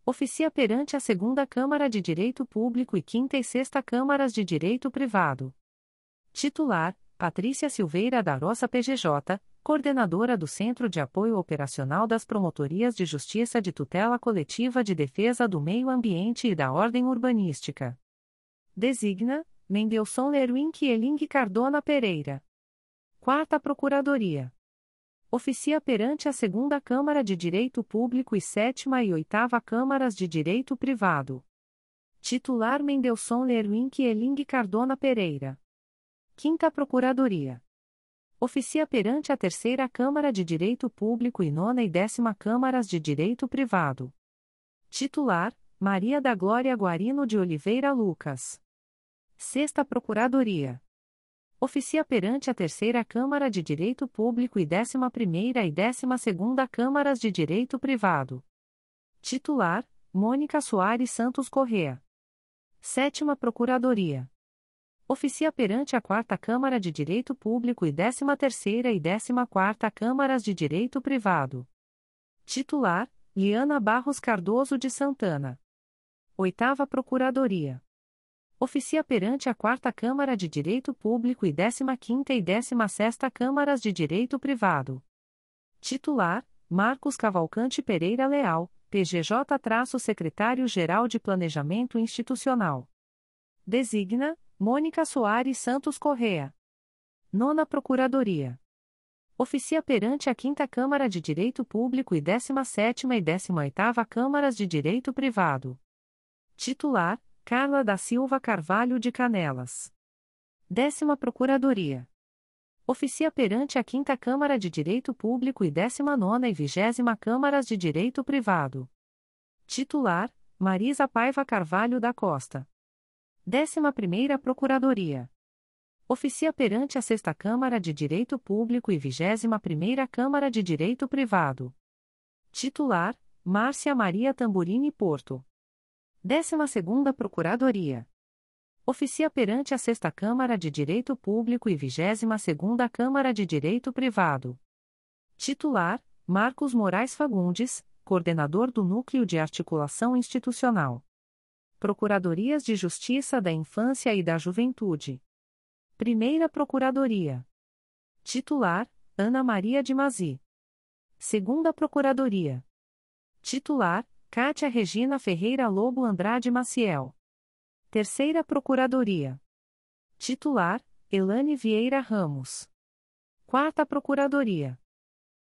Oficia perante a Segunda Câmara de Direito Público e Quinta e Sexta Câmaras de Direito Privado. Titular: Patrícia Silveira da Roça PGJ, coordenadora do Centro de Apoio Operacional das Promotorias de Justiça de Tutela Coletiva de Defesa do Meio Ambiente e da Ordem Urbanística. Designa: Mendelson Lerwin Eling Cardona Pereira. Quarta Procuradoria. Oficia perante a Segunda Câmara de Direito Público e Sétima e Oitava Câmaras de Direito Privado. Titular Mendelson Lerwin Eling Cardona Pereira. Quinta Procuradoria. Oficia perante a Terceira Câmara de Direito Público e Nona e Décima Câmaras de Direito Privado. Titular: Maria da Glória Guarino de Oliveira Lucas. Sexta Procuradoria. Oficia perante a Terceira Câmara de Direito Público e Décima Primeira e Décima Segunda Câmaras de Direito Privado. Titular: Mônica Soares Santos Correa. Sétima Procuradoria. Oficia perante a Quarta Câmara de Direito Público e Décima Terceira e Décima Quarta Câmaras de Direito Privado. Titular: Liana Barros Cardoso de Santana. Oitava Procuradoria oficia perante a Quarta Câmara de Direito Público e 15ª e 16ª Câmaras de Direito Privado. Titular: Marcos Cavalcante Pereira Leal, PGJ-Secretário-Geral de Planejamento Institucional. Designa: Mônica Soares Santos Correa. Nona Procuradoria. Oficia perante a Quinta Câmara de Direito Público e 17ª e 18ª Câmaras de Direito Privado. Titular: Carla da Silva Carvalho de Canelas. Décima Procuradoria. Oficia perante a Quinta Câmara de Direito Público e Décima Nona e Vigésima Câmaras de Direito Privado. Titular: Marisa Paiva Carvalho da Costa. Décima Primeira Procuradoria. Oficia perante a Sexta Câmara de Direito Público e Vigésima Primeira Câmara de Direito Privado. Titular: Márcia Maria Tamburini Porto. 12ª Procuradoria. Oficia perante a Sexta Câmara de Direito Público e 22ª Câmara de Direito Privado. Titular: Marcos Moraes Fagundes, coordenador do Núcleo de Articulação Institucional. Procuradorias de Justiça da Infância e da Juventude. Primeira Procuradoria. Titular: Ana Maria de Mazi. Segunda Procuradoria. Titular: Cátia Regina Ferreira Lobo Andrade Maciel. Terceira Procuradoria. Titular: Elane Vieira Ramos. Quarta Procuradoria.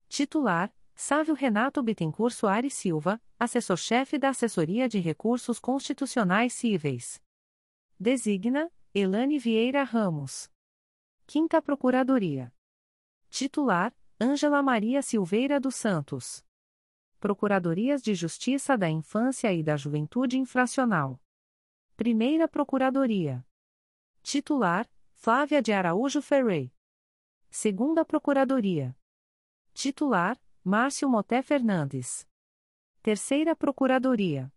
Titular: Sávio Renato Bittencourt Soares Silva, assessor-chefe da Assessoria de Recursos Constitucionais Cíveis. Designa: Elane Vieira Ramos. Quinta Procuradoria. Titular: Ângela Maria Silveira dos Santos. Procuradorias de Justiça da Infância e da Juventude Infracional. Primeira Procuradoria. Titular: Flávia de Araújo Ferrey. Segunda Procuradoria. Titular: Márcio Moté Fernandes. Terceira Procuradoria.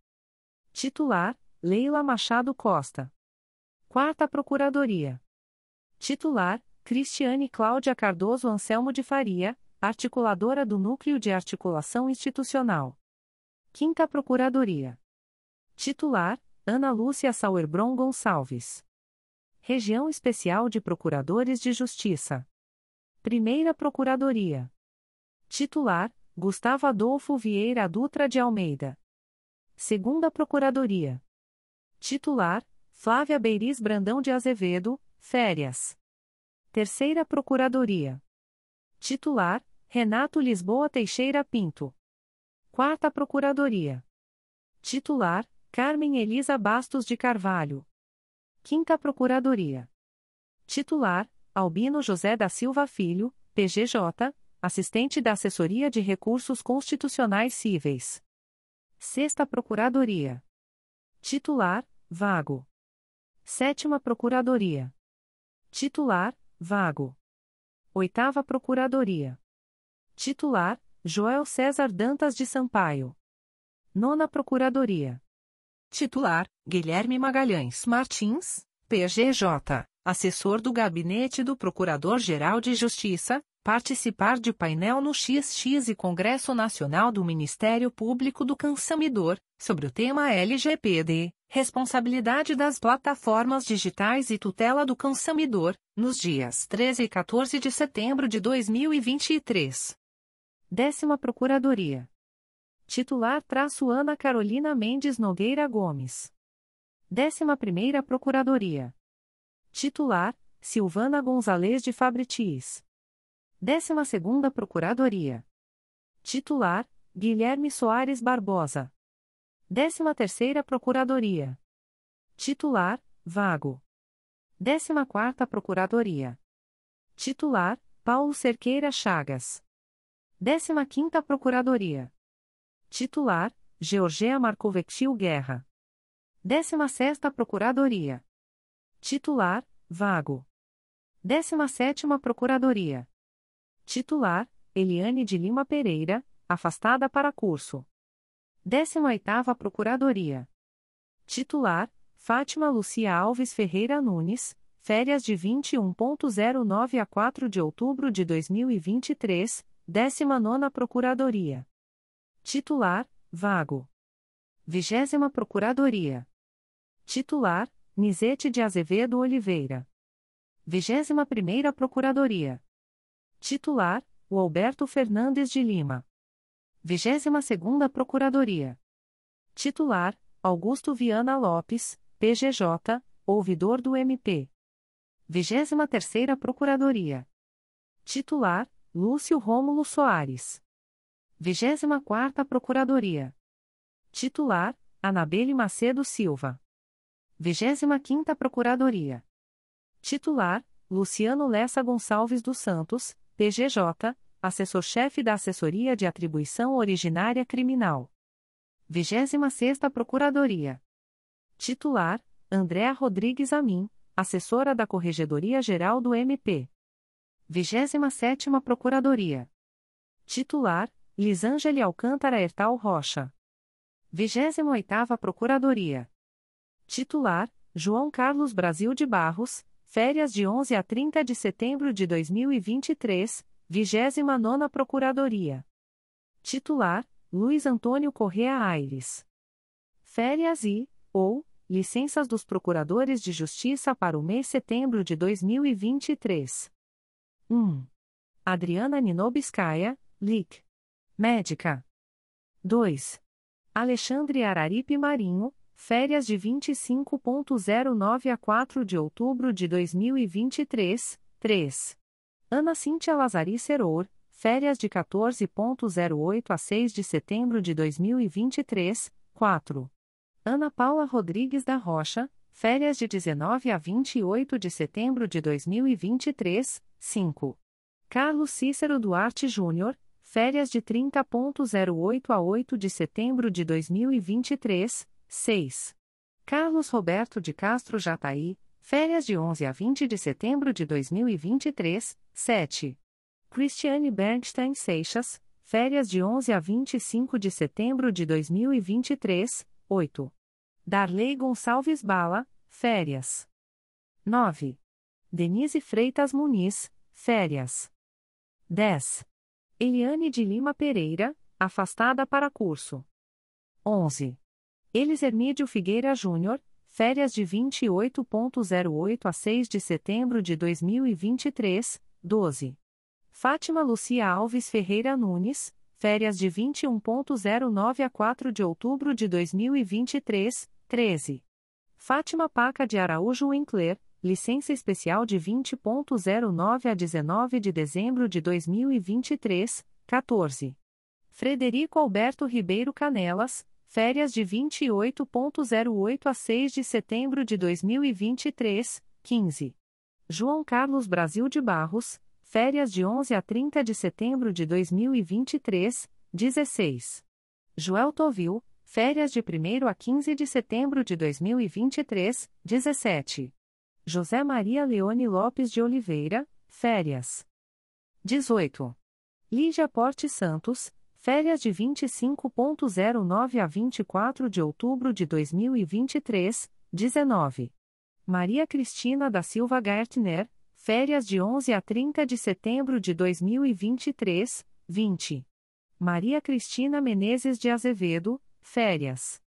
Titular: Leila Machado Costa. Quarta Procuradoria. Titular: Cristiane Cláudia Cardoso Anselmo de Faria, articuladora do Núcleo de Articulação Institucional. Quinta Procuradoria. Titular: Ana Lúcia Sauerbron Gonçalves. Região Especial de Procuradores de Justiça. Primeira Procuradoria. Titular: Gustavo Adolfo Vieira Dutra de Almeida. Segunda Procuradoria. Titular: Flávia Beiris Brandão de Azevedo, férias. Terceira Procuradoria. Titular: Renato Lisboa Teixeira Pinto. Quarta Procuradoria. Titular: Carmen Elisa Bastos de Carvalho. Quinta Procuradoria. Titular: Albino José da Silva Filho, PGJ, assistente da Assessoria de Recursos Constitucionais Cíveis. Sexta Procuradoria. Titular, vago. Sétima Procuradoria. Titular, vago. Oitava Procuradoria. Titular, Joel César Dantas de Sampaio. Nona Procuradoria. Titular, Guilherme Magalhães Martins, PGJ, assessor do Gabinete do Procurador-Geral de Justiça, participar de painel no XX e Congresso Nacional do Ministério Público do Consumidor, sobre o tema LGPD, responsabilidade das plataformas digitais e tutela do consumidor, nos dias 13 e 14 de setembro de 2023. Décima Procuradoria. Titular traço Ana Carolina Mendes Nogueira Gomes. Décima Primeira Procuradoria. Titular, Silvana Gonzalez de Fabritis. Décima Segunda Procuradoria. Titular, Guilherme Soares Barbosa. Décima Terceira Procuradoria. Titular, Vago. Décima Quarta Procuradoria. Titular, Paulo Cerqueira Chagas. Décima Quinta Procuradoria. Titular, Georgia Marcovectil Guerra. 16 Procuradoria. Titular, Vago. 17 Procuradoria. Titular, Eliane de Lima Pereira, afastada para curso. 18 Procuradoria. Titular, Fátima Lucia Alves Ferreira Nunes, férias de 21.09 a 4 de outubro de 2023, 19 Procuradoria. Titular, vago. Vigésima Procuradoria. Titular, Nizete de Azevedo Oliveira. Vigésima Primeira Procuradoria. Titular, o Alberto Fernandes de Lima. Vigésima Segunda Procuradoria. Titular, Augusto Viana Lopes, PGJ, ouvidor do MP. Vigésima Terceira Procuradoria. Titular, Lúcio Rômulo Soares. 24ª Procuradoria. Titular, Anabelle Macedo Silva. 25ª Procuradoria. Titular, Luciano Lessa Gonçalves dos Santos, PGJ, Assessor-Chefe da Assessoria de Atribuição Originária Criminal. 26ª Procuradoria. Titular, Andréa Rodrigues Amin, Assessora da Corregedoria Geral do MP. 27ª Procuradoria. Titular, Lisângele Alcântara Ertal Rocha. 28ª Procuradoria. Titular, João Carlos Brasil de Barros, férias de 11 a 30 de setembro de 2023, 29ª Procuradoria. Titular, Luiz Antônio Correa Aires. Férias e, ou, licenças dos Procuradores de Justiça para o mês setembro de 2023. 1. Adriana Ninobiscaia, LIC. Médica. 2. Alexandre Araripe Marinho, férias de 25.09 a 4 de outubro de 2023, 3. Ana Cíntia Lazari Seror, férias de 14.08 a 6 de setembro de 2023, 4. Ana Paula Rodrigues da Rocha, férias de 19 a 28 de setembro de 2023, 5. Carlos Cícero Duarte Júnior, Férias de 30.08 a 8 de setembro de 2023, 6. Carlos Roberto de Castro Jataí, férias de 11 a 20 de setembro de 2023, 7. Cristiane Bernstein Seixas, férias de 11 a 25 de setembro de 2023, 8. Darley Gonçalves Bala, férias. 9. Denise Freitas Muniz, férias. 10. Eliane de Lima Pereira, afastada para curso. 11. Elis Hermídio Figueira Júnior, férias de 28.08 a 6 de setembro de 2023, 12. Fátima Lucia Alves Ferreira Nunes, férias de 21.09 a 4 de outubro de 2023, 13. Fátima Paca de Araújo Winkler, licença especial de 20.09 a 19 de dezembro de 2023, 14. Frederico Alberto Ribeiro Canelas, férias de 28.08 a 6 de setembro de 2023, 15. João Carlos Brasil de Barros, férias de 11 a 30 de setembro de 2023, 16. Joel Tovil, férias de 1 a 15 de setembro de 2023, 17. José Maria Leone Lopes de Oliveira, férias. 18. Lígia Porte Santos, férias de 25.09 a 24 de outubro de 2023, 19. Maria Cristina da Silva Gertner, férias de 11 a 30 de setembro de 2023, 20. Maria Cristina Menezes de Azevedo, férias.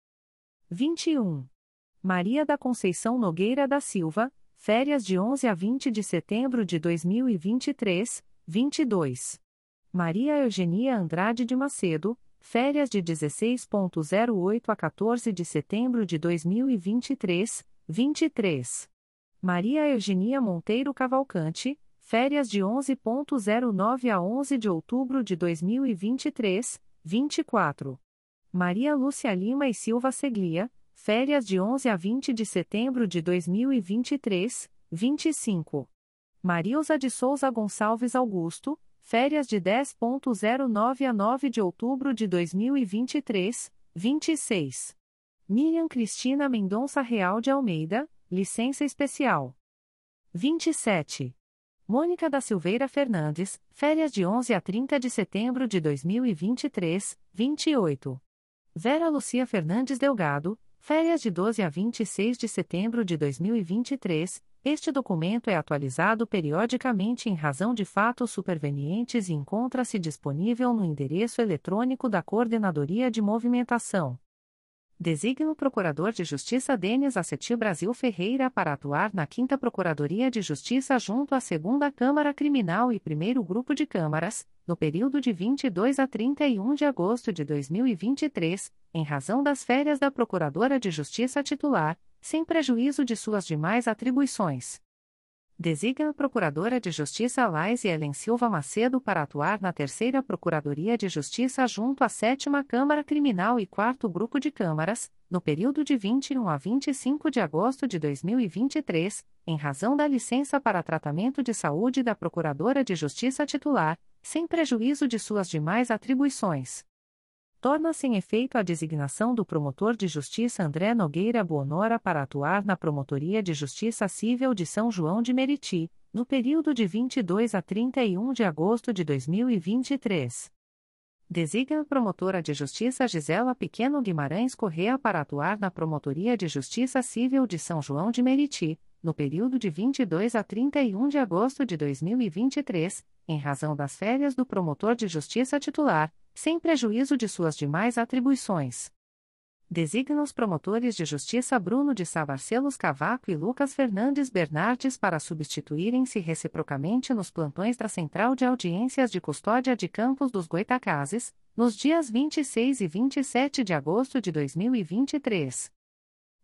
21. Maria da Conceição Nogueira da Silva, férias de 11 a 20 de setembro de 2023, 22. Maria Eugenia Andrade de Macedo, férias de 16.08 a 14 de setembro de 2023, 23. Maria Eugenia Monteiro Cavalcante, férias de 11.09 a 11 de outubro de 2023, 24. Maria Lúcia Lima e Silva Seglia, férias de 11 a 20 de setembro de 2023, 25. Marilza de Souza Gonçalves Augusto, férias de 10.09 a 9 de outubro de 2023, 26. Miriam Cristina Mendonça Real de Almeida, licença especial. 27. Mônica da Silveira Fernandes, férias de 11 a 30 de setembro de 2023, 28. Vera Lucia Fernandes Delgado, férias de 12 a 26 de setembro de 2023. Este documento é atualizado periodicamente em razão de fatos supervenientes e encontra-se disponível no endereço eletrônico da Coordenadoria de Movimentação. Designa o Procurador de Justiça Denis Aceti Brasil Ferreira para atuar na 5 Procuradoria de Justiça junto à 2 Câmara Criminal e 1 Grupo de Câmaras, no período de 22 a 31 de agosto de 2023, em razão das férias da Procuradora de Justiça titular, sem prejuízo de suas demais atribuições. Designa a Procuradora de Justiça Lais e Ellen Silva Macedo para atuar na Terceira Procuradoria de Justiça junto à Sétima Câmara Criminal e Quarto Grupo de Câmaras, no período de 21 a 25 de agosto de 2023, em razão da licença para tratamento de saúde da Procuradora de Justiça titular, sem prejuízo de suas demais atribuições torna-se em efeito a designação do promotor de justiça André Nogueira Bonora para atuar na Promotoria de Justiça Civil de São João de Meriti, no período de 22 a 31 de agosto de 2023. Designa a promotora de justiça Gisela Pequeno Guimarães Correa para atuar na Promotoria de Justiça Civil de São João de Meriti, no período de 22 a 31 de agosto de 2023, em razão das férias do promotor de justiça titular, sem prejuízo de suas demais atribuições. Designa os promotores de justiça Bruno de Sabarcelos Cavaco e Lucas Fernandes Bernardes para substituírem-se reciprocamente nos plantões da Central de Audiências de Custódia de Campos dos Goitacazes, nos dias 26 e 27 de agosto de 2023.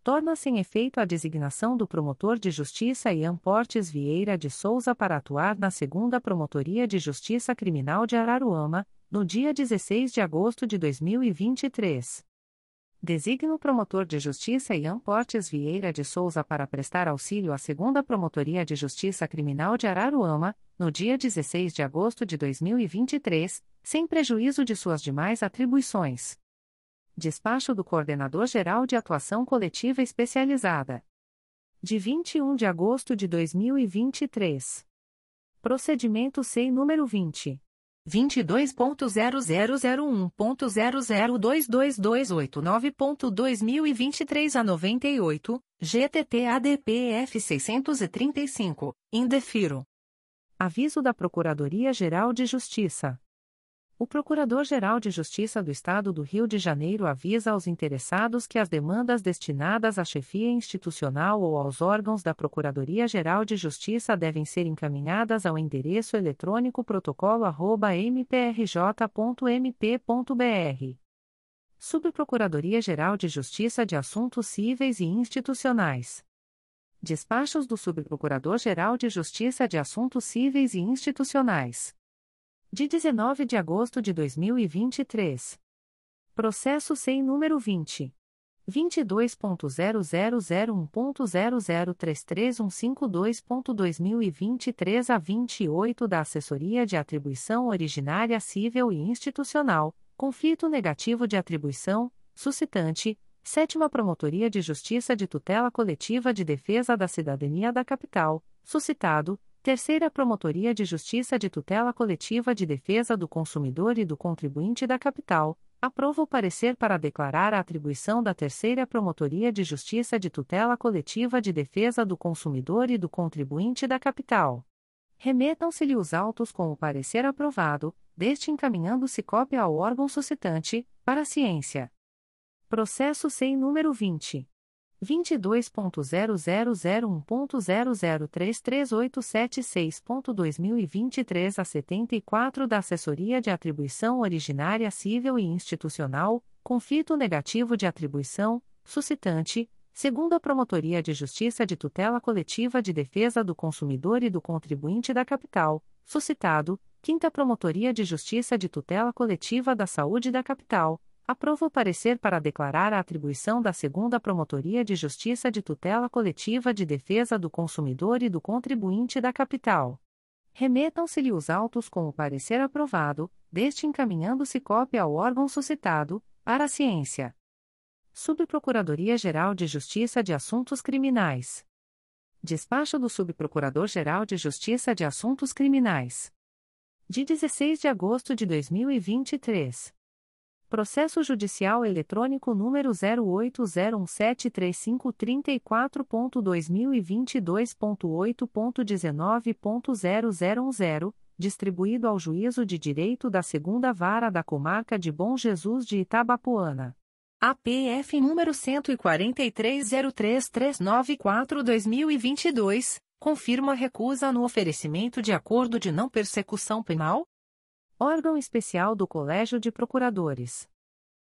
Torna-se em efeito a designação do promotor de justiça Ian Portes Vieira de Souza para atuar na segunda Promotoria de Justiça Criminal de Araruama, no dia 16 de agosto de 2023. Designa o promotor de justiça Ian Portes Vieira de Souza para prestar auxílio à segunda Promotoria de Justiça Criminal de Araruama, no dia 16 de agosto de 2023, sem prejuízo de suas demais atribuições. Despacho do Coordenador-Geral de Atuação Coletiva Especializada. De 21 de agosto de 2023. Procedimento SEI número 20. 22.0001.0022289.2023 a 98, GTT ADPF 635, indefiro. Aviso da Procuradoria-Geral de Justiça. O Procurador-Geral de Justiça do Estado do Rio de Janeiro avisa aos interessados que as demandas destinadas à chefia institucional ou aos órgãos da Procuradoria-Geral de Justiça devem ser encaminhadas ao endereço eletrônico protocolo@mprj.mp.br. Subprocuradoria-Geral de Justiça de Assuntos Cíveis e Institucionais. Despachos do Subprocurador-Geral de Justiça de Assuntos Cíveis e Institucionais de 19 de agosto de 2023. Processo sem número 20. 22.0001.0033152.2023 a 28 da Assessoria de Atribuição Originária Civil e Institucional, conflito negativo de atribuição, suscitante, Sétima Promotoria de Justiça de Tutela Coletiva de Defesa da Cidadania da Capital, suscitado, Terceira Promotoria de Justiça de Tutela Coletiva de Defesa do Consumidor e do Contribuinte da Capital, aprova o parecer para declarar a atribuição da Terceira Promotoria de Justiça de Tutela Coletiva de Defesa do Consumidor e do Contribuinte da Capital. Remetam-se-lhe os autos com o parecer aprovado, deste encaminhando-se cópia ao órgão suscitante, para ciência. Processo SEI número 20. 22.0001.0033876.2023 a 74 da Assessoria de Atribuição Originária Civil e Institucional, conflito negativo de atribuição, suscitante, segundo a Promotoria de Justiça de Tutela Coletiva de Defesa do Consumidor e do Contribuinte da Capital, suscitado, Quinta Promotoria de Justiça de Tutela Coletiva da Saúde da Capital, Aprova o parecer para declarar a atribuição da Segunda Promotoria de Justiça de Tutela Coletiva de Defesa do Consumidor e do Contribuinte da Capital. Remetam-se-lhe os autos com o parecer aprovado, deste encaminhando-se cópia ao órgão suscitado, para a ciência. Subprocuradoria-Geral de Justiça de Assuntos Criminais. Despacho do Subprocurador-Geral de Justiça de Assuntos Criminais. De 16 de agosto de 2023. Processo Judicial Eletrônico número 080173534.2022.8.19.0010, distribuído ao Juízo de Direito da Segunda Vara da Comarca de Bom Jesus de Itabapoana. APF número 14303394-2022, confirma recusa no oferecimento de acordo de não persecução penal? Órgão Especial do Colégio de Procuradores.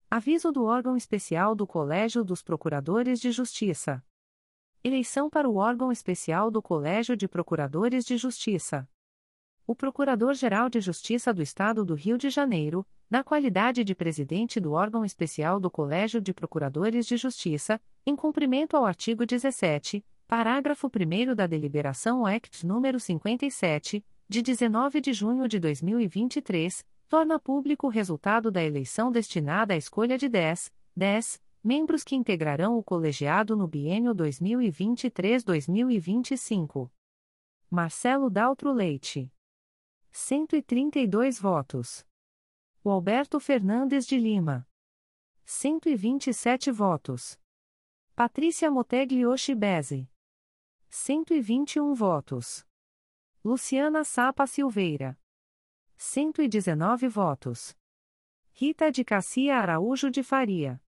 Aviso do órgão especial do Colégio dos Procuradores de Justiça. Eleição para o órgão especial do Colégio de Procuradores de Justiça. O Procurador-Geral de Justiça do Estado do Rio de Janeiro, na qualidade de presidente do órgão especial do Colégio de Procuradores de Justiça, em cumprimento ao artigo 17, parágrafo 1 da Deliberação Act número 57, de 19 de junho de 2023, torna público o resultado da eleição destinada à escolha de 10, 10 membros que integrarão o colegiado no biênio 2023-2025. Marcelo Daltro Leite. 132 votos. O Alberto Fernandes de Lima. 127 votos. Patrícia Motegli Oshibese. 121 votos. Luciana Sapa Silveira. 119 votos. Rita de Cassia Araújo de Faria.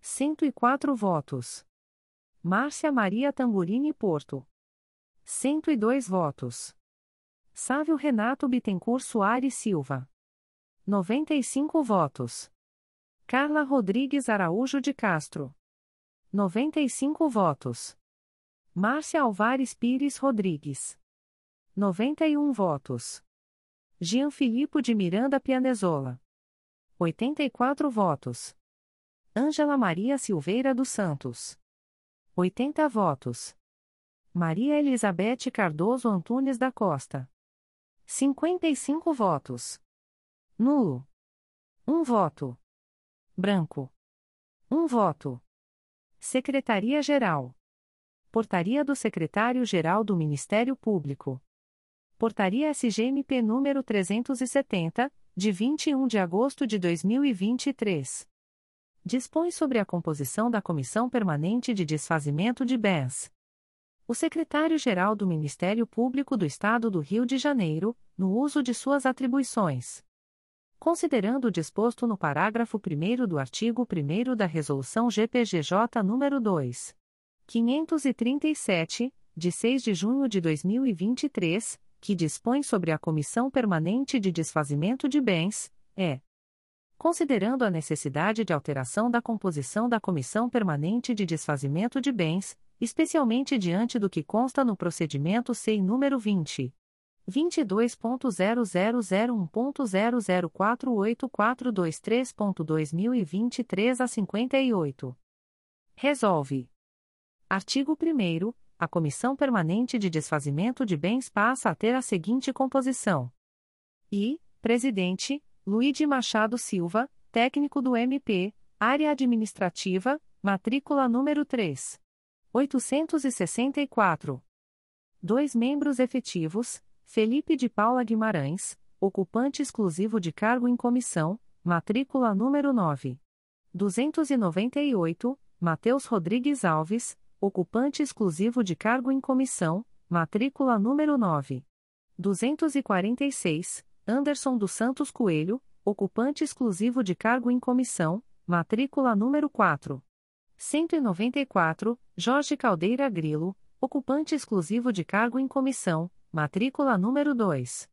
104 votos. Márcia Maria Tamburini Porto. 102 votos. Sávio Renato Bittencourt Soares Silva. 95 votos. Carla Rodrigues Araújo de Castro. 95 votos. Márcia Alvares Pires Rodrigues. 91 votos. Jean Filipe de Miranda Pianezola. 84 votos. Ângela Maria Silveira dos Santos. 80 votos. Maria Elizabeth Cardoso Antunes da Costa. 55 votos. Nulo. 1 voto. Branco. 1 voto. Secretaria-Geral. Portaria do Secretário-Geral do Ministério Público. Portaria SGMP número 370, de 21 de agosto de 2023. Dispõe sobre a composição da Comissão Permanente de Desfazimento de Bens. O secretário-geral do Ministério Público do Estado do Rio de Janeiro, no uso de suas atribuições. Considerando o disposto no parágrafo 1 do artigo 1 da Resolução GPGJ nº 2. 537, de 6 de junho de 2023 que dispõe sobre a Comissão Permanente de Desfazimento de Bens, é. Considerando a necessidade de alteração da composição da Comissão Permanente de Desfazimento de Bens, especialmente diante do que consta no procedimento SEI número 20. 22.0001.0048423.2023 a 58. Resolve. Artigo 1 A Comissão Permanente de Desfazimento de Bens passa a ter a seguinte composição: I. Presidente, Luíde Machado Silva, técnico do MP, Área Administrativa, matrícula número 3. 864. Dois membros efetivos, Felipe de Paula Guimarães, ocupante exclusivo de cargo em comissão, matrícula número 9. 298, Matheus Rodrigues Alves, ocupante exclusivo de cargo em comissão, matrícula número 9. 246, Anderson dos Santos Coelho, ocupante exclusivo de cargo em comissão, matrícula número 4. 194, Jorge Caldeira Grilo, ocupante exclusivo de cargo em comissão, matrícula número 2.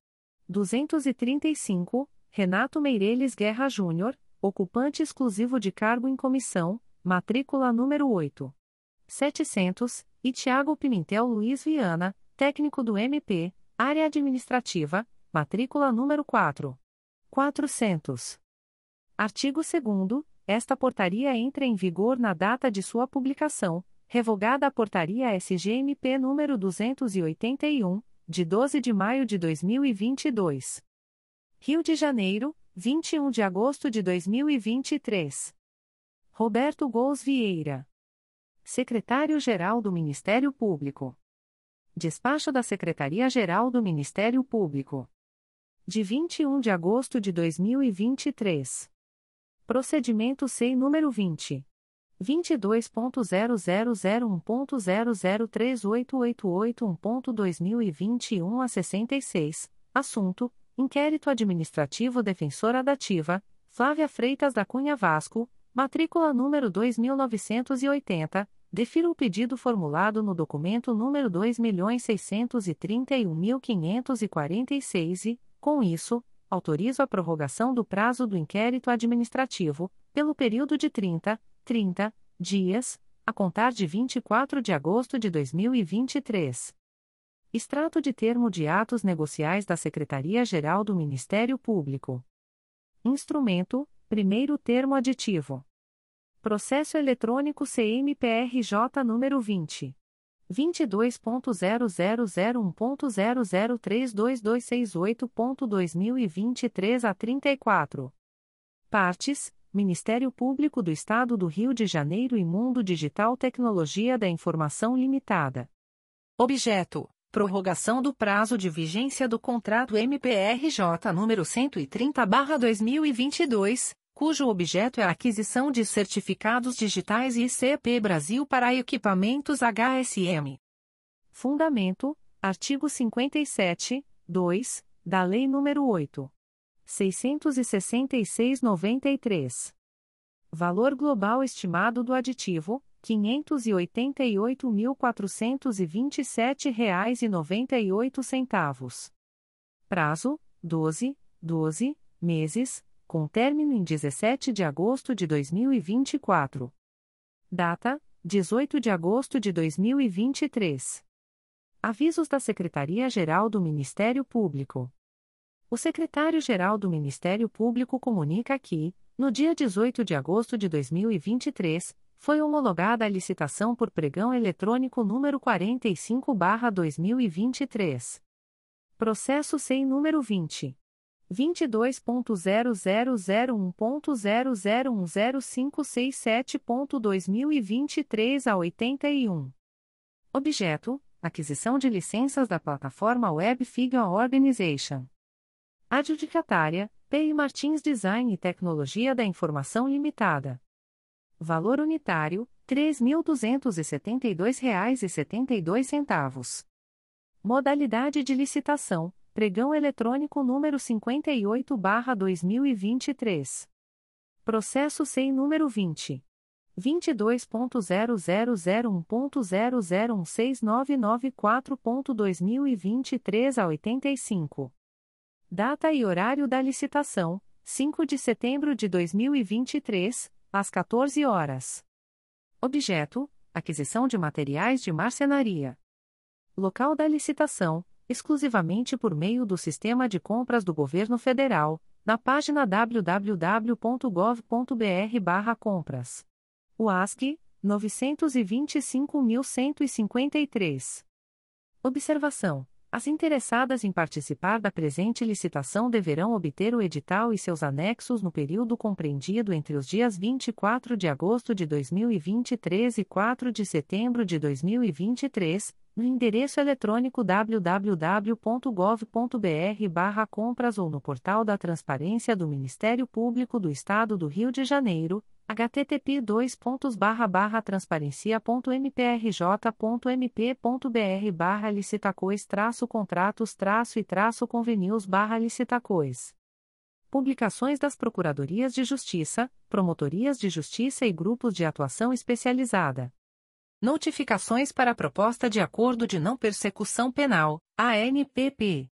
235, Renato Meireles Guerra Júnior, ocupante exclusivo de cargo em comissão, matrícula número 8. 700, e Tiago Pimentel Luiz Viana, técnico do MP, área administrativa, matrícula número 4. 400. Artigo 2 esta portaria entra em vigor na data de sua publicação, revogada a portaria SGMP número 281, de 12 de maio de 2022. Rio de Janeiro, 21 de agosto de 2023. Roberto Gous Vieira. Secretário-Geral do Ministério Público. Despacho da Secretaria-Geral do Ministério Público. De 21 de agosto de 2023. Procedimento SEI número 20. 22.0001.0038881.2021 a 66, assunto: Inquérito Administrativo Defensora Dativa, Flávia Freitas da Cunha Vasco, matrícula número 2980, defiro o pedido formulado no documento número 2.631.546 e, com isso, autorizo a prorrogação do prazo do inquérito administrativo, pelo período de 30, 30 dias, a contar de 24 de agosto de 2023. Extrato de termo de atos negociais da Secretaria-Geral do Ministério Público. Instrumento: primeiro termo aditivo. Processo eletrônico CMPRJ número 20 22.0001.0032268.2023 a 34. Partes: Ministério Público do Estado do Rio de Janeiro e Mundo Digital Tecnologia da Informação Limitada. Objeto: Prorrogação do prazo de vigência do contrato MPRJ número 130/2022 cujo objeto é a aquisição de certificados digitais ICP Brasil para equipamentos HSM. Fundamento: artigo 57, 2, da Lei nº 8. 666-93. Valor global estimado do aditivo: R$ 588.427,98. Prazo: 12, 12 meses com término em 17 de agosto de 2024. Data: 18 de agosto de 2023. Avisos da Secretaria-Geral do Ministério Público. O secretário-geral do Ministério Público comunica que, no dia 18 de agosto de 2023, foi homologada a licitação por pregão eletrônico número 45/2023. Processo sem número 20 22.0001.0010567.2023 a 81. Objeto: aquisição de licenças da plataforma Web Figure Organization. Adjudicatária: PI Martins Design e Tecnologia da Informação Limitada. Valor unitário: R$ 3.272,72. Modalidade de licitação: Pregão eletrônico número 58/2023. Processo SEI número 20 22.0001.0016994.2023 a 85. Data e horário da licitação: 5 de setembro de 2023, às 14 horas. Objeto: aquisição de materiais de marcenaria. Local da licitação: exclusivamente por meio do Sistema de Compras do Governo Federal, na página www.gov.br/compras. O ASC, 925.153. Observação: As interessadas em participar da presente licitação deverão obter o edital e seus anexos no período compreendido entre os dias 24 de agosto de 2023 e 4 de setembro de 2023 no endereço eletrônico www.gov.br/compras ou no portal da Transparência do Ministério Público do Estado do Rio de Janeiro, licitacois. Publicações das Procuradorias de Justiça, Promotorias de Justiça e Grupos de Atuação Especializada. Notificações para a Proposta de Acordo de Não Persecução Penal, ANPP.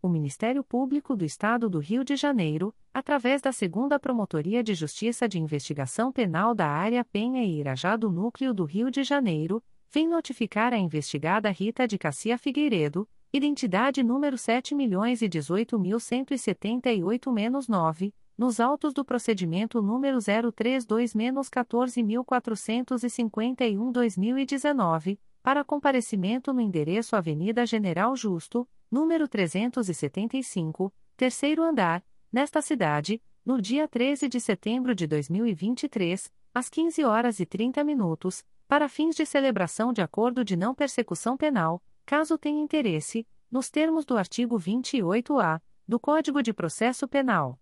O Ministério Público do Estado do Rio de Janeiro, através da Segunda Promotoria de Justiça de Investigação Penal da Área Penha e Irajá do Núcleo do Rio de Janeiro, vem notificar a investigada Rita de Cassia Figueiredo, identidade número 7.018.178-9, nos autos do procedimento número 032-14451-2019, para comparecimento no endereço Avenida General Justo, número 375, terceiro andar, nesta cidade, no dia 13 de setembro de 2023, às 15 horas e 30 minutos, para fins de celebração de acordo de não persecução penal, caso tenha interesse, nos termos do artigo 28-A do Código de Processo Penal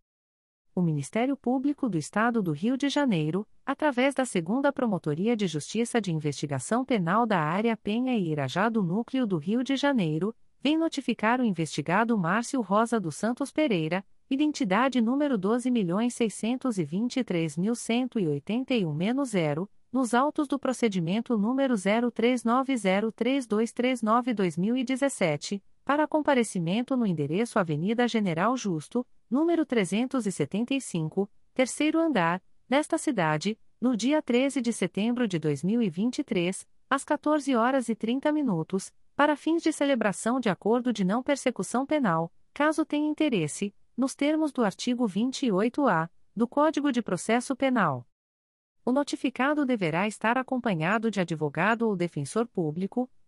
O Ministério Público do Estado do Rio de Janeiro, através da Segunda Promotoria de Justiça de Investigação Penal da Área Penha e Irajá do Núcleo do Rio de Janeiro, vem notificar o investigado Márcio Rosa dos Santos Pereira, identidade número 12.623.181-0, nos autos do procedimento número 03903239-2017 para comparecimento no endereço Avenida General Justo, número 375, terceiro andar, nesta cidade, no dia 13 de setembro de 2023, às 14 horas e 30 minutos, para fins de celebração de acordo de não persecução penal, caso tenha interesse, nos termos do artigo 28-A do Código de Processo Penal. O notificado deverá estar acompanhado de advogado ou defensor público,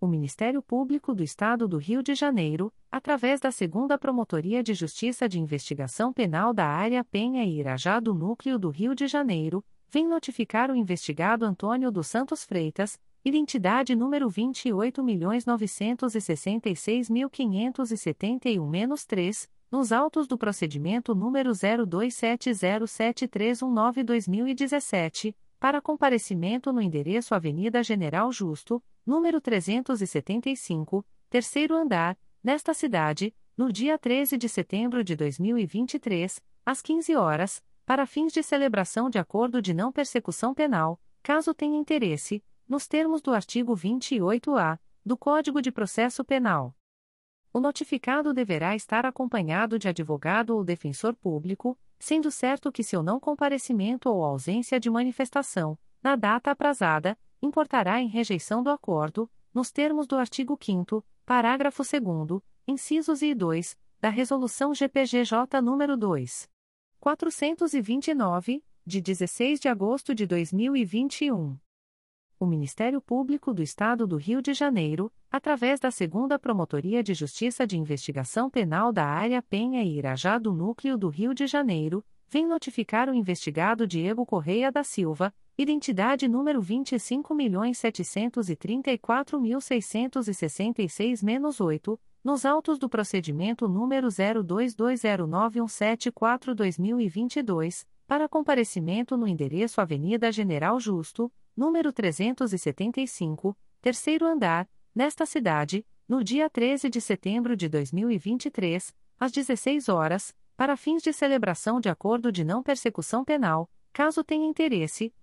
O Ministério Público do Estado do Rio de Janeiro, através da Segunda Promotoria de Justiça de Investigação Penal da Área Penha e Irajá do Núcleo do Rio de Janeiro, vem notificar o investigado Antônio dos Santos Freitas, identidade número 28.966.571-3, nos autos do procedimento número 02707319-2017, para comparecimento no endereço Avenida General Justo, número 375, terceiro andar, nesta cidade, no dia 13 de setembro de 2023, às 15 horas, para fins de celebração de acordo de não persecução penal, caso tenha interesse, nos termos do artigo 28-A do Código de Processo Penal. O notificado deverá estar acompanhado de advogado ou defensor público, sendo certo que seu não comparecimento ou ausência de manifestação, na data aprazada, importará em rejeição do acordo, nos termos do artigo 5 parágrafo 2 incisos e 2, da Resolução GPGJ nº 2. 429, de 16 de agosto de 2021. O Ministério Público do Estado do Rio de Janeiro, através da Segunda Promotoria de Justiça de Investigação Penal da Área Penha e Irajá do Núcleo do Rio de Janeiro, vem notificar o investigado Diego Correia da Silva, identidade número 25.734.666-8, nos autos do procedimento número 02209174-2022, para comparecimento no endereço Avenida General Justo, número 375, terceiro andar, nesta cidade, no dia 13 de setembro de 2023, às 16 horas, para fins de celebração de acordo de não persecução penal, caso tenha interesse,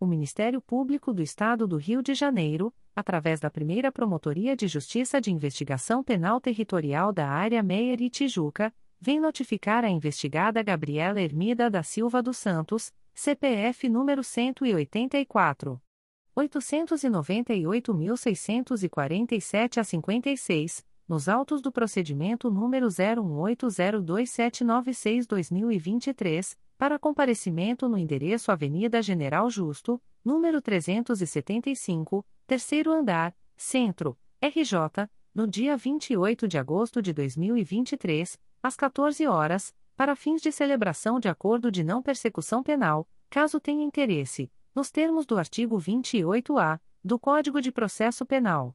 O Ministério Público do Estado do Rio de Janeiro, através da primeira Promotoria de Justiça de Investigação Penal Territorial da Área Meier e Tijuca, vem notificar a investigada Gabriela Hermida da Silva dos Santos, CPF número 184. 898.647 a 56 nos autos do procedimento número 01802796-2023, para comparecimento no endereço Avenida General Justo, número 375, terceiro andar, Centro, RJ, no dia 28 de agosto de 2023, às 14 horas, para fins de celebração de acordo de não persecução penal, caso tenha interesse, nos termos do artigo 28-A do Código de Processo Penal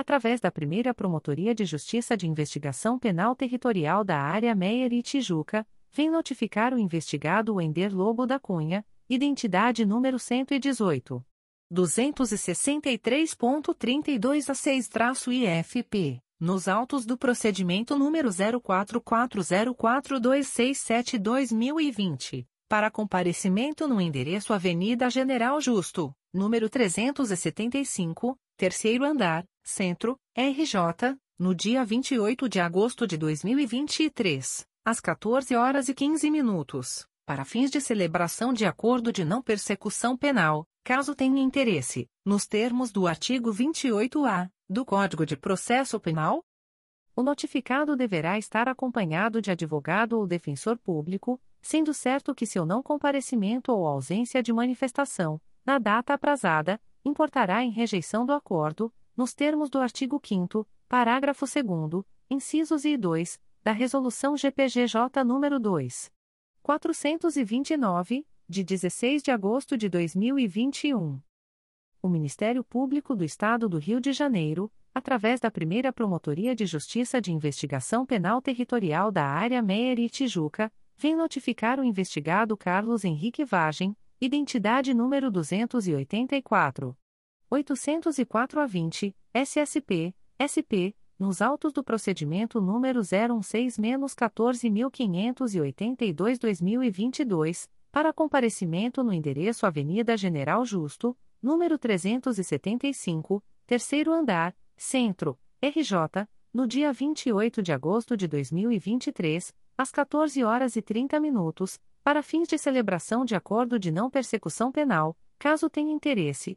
através da primeira Promotoria de Justiça de Investigação Penal Territorial da Área Meier e Tijuca, vem notificar o investigado Wender Lobo da Cunha, identidade número 118. 263.32 a 6-IFP, nos autos do procedimento número 04404267-2020, para comparecimento no endereço Avenida General Justo, número 375, terceiro andar, Centro, RJ, no dia 28 de agosto de 2023, às 14 horas e 15 minutos, para fins de celebração de acordo de não persecução penal, caso tenha interesse, nos termos do artigo 28-A do Código de Processo Penal. O notificado deverá estar acompanhado de advogado ou defensor público, sendo certo que seu não comparecimento ou ausência de manifestação, na data aprazada, importará em rejeição do acordo, nos termos do artigo 5 parágrafo 2 incisos e 2, da Resolução GPGJ nº 2. 429, de 16 de agosto de 2021. O Ministério Público do Estado do Rio de Janeiro, através da primeira Promotoria de Justiça de Investigação Penal Territorial da Área Meier e Tijuca, vem notificar o investigado Carlos Henrique Vagem, identidade número 284. 804 a 20, SSP, SP, nos autos do procedimento número 016-14582-2022, para comparecimento no endereço Avenida General Justo, número 375, terceiro andar, Centro, RJ, no dia 28 de agosto de 2023, às 14 horas e 30 minutos, para fins de celebração de acordo de não persecução penal, caso tenha interesse,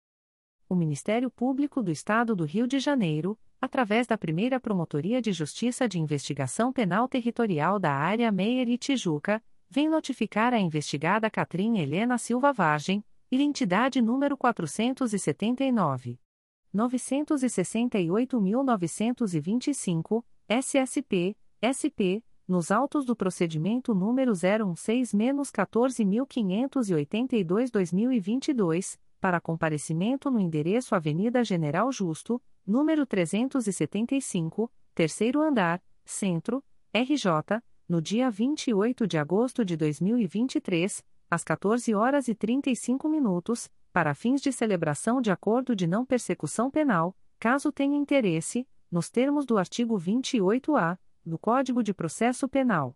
o Ministério Público do Estado do Rio de Janeiro, através da primeira Promotoria de Justiça de Investigação Penal Territorial da Área Meier e Tijuca, vem notificar a investigada Catrim Helena Silva Vargem, identidade número 479. 968.925, SSP, SP, nos autos do procedimento número 016-14582-2022, para comparecimento no endereço Avenida General Justo, número 375, terceiro andar, Centro, RJ, no dia 28 de agosto de 2023, às 14 horas e 35 minutos, para fins de celebração de acordo de não persecução penal, caso tenha interesse, nos termos do artigo 28-A do Código de Processo Penal.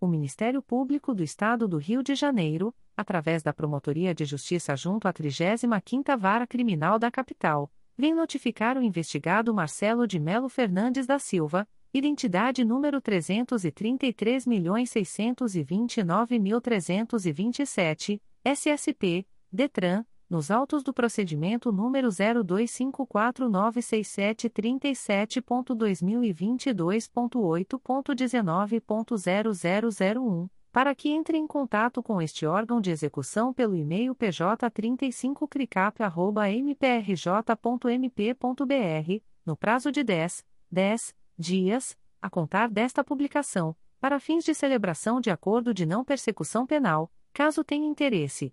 O Ministério Público do Estado do Rio de Janeiro, através da Promotoria de Justiça junto à 35ª Vara Criminal da Capital, vem notificar o investigado Marcelo de Melo Fernandes da Silva, identidade número 333.629.327, SSP, DETRAN, nos autos do procedimento número 02549737.2022.8.19.0001, para que entre em contato com este órgão de execução pelo e-mail pj35cricap.mprj.mp.br, no prazo de 10, 10 dias, a contar desta publicação, para fins de celebração de acordo de não persecução penal, caso tenha interesse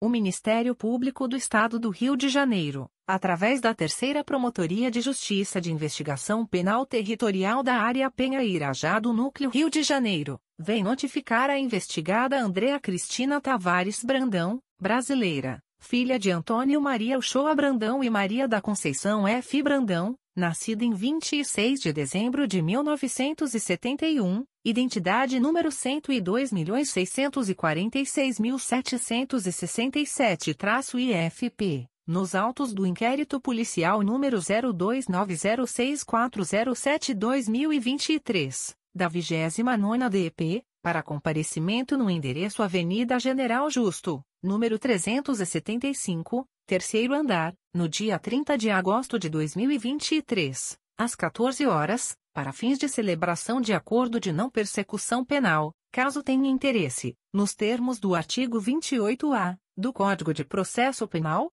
O Ministério Público do Estado do Rio de Janeiro, através da Terceira Promotoria de Justiça de Investigação Penal Territorial da Área Penha Irajá do Núcleo Rio de Janeiro, vem notificar a investigada Andrea Cristina Tavares Brandão, brasileira, filha de Antônio Maria Uchoa Brandão e Maria da Conceição F. Brandão, nascida em 26 de dezembro de 1971, identidade número 102.646.767-IFP, nos autos do inquérito policial número 02906407-2023, da 29ª DP, para comparecimento no endereço Avenida General Justo, número 375, terceiro andar, no dia 30 de agosto de 2023, às 14 horas, para fins de celebração de acordo de não persecução penal, caso tenha interesse, nos termos do artigo 28-A do Código de Processo Penal.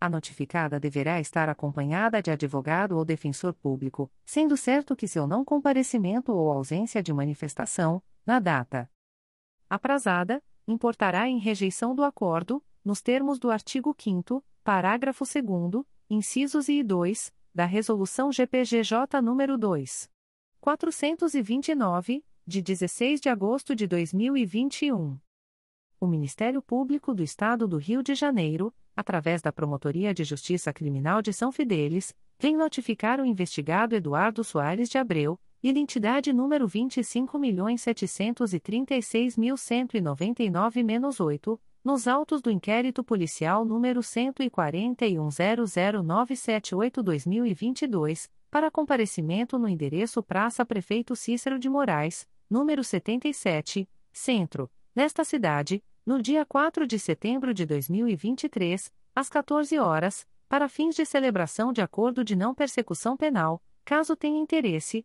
A notificada deverá estar acompanhada de advogado ou defensor público, sendo certo que seu não comparecimento ou ausência de manifestação, na data aprazada, importará em rejeição do acordo, nos termos do artigo 5 parágrafo 2 incisos e 2, da Resolução GPGJ nº 2. 429, de 16 de agosto de 2021. O Ministério Público do Estado do Rio de Janeiro, através da Promotoria de Justiça Criminal de São Fidélis, vem notificar o investigado Eduardo Soares de Abreu, identidade número 25.736.199-8, nos autos do inquérito policial número 14100978-2022, para comparecimento no endereço Praça Prefeito Cícero de Moraes, número 77, Centro, nesta cidade, no dia 4 de setembro de 2023, às 14 horas, para fins de celebração de acordo de não persecução penal, caso tenha interesse,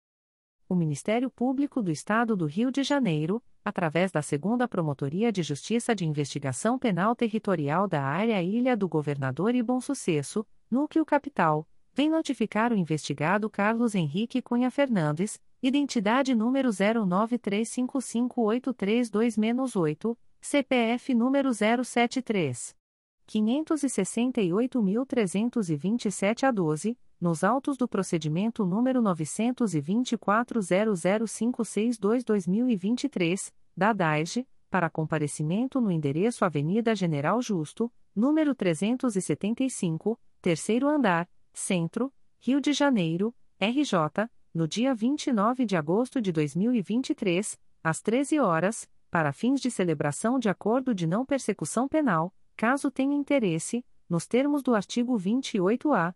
O Ministério Público do Estado do Rio de Janeiro, através da Segunda Promotoria de Justiça de Investigação Penal Territorial da Área Ilha do Governador e Bom Sucesso, Núcleo Capital, vem notificar o investigado Carlos Henrique Cunha Fernandes, identidade número 09355832-8, CPF número 073. 568.327 a 12, nos autos do procedimento número 924.00562-2023, da DAEG, para comparecimento no endereço Avenida General Justo, número 375, terceiro andar, Centro, Rio de Janeiro, RJ, no dia 29 de agosto de 2023, às 13 horas, para fins de celebração de acordo de não persecução penal, caso tenha interesse, nos termos do artigo 28-A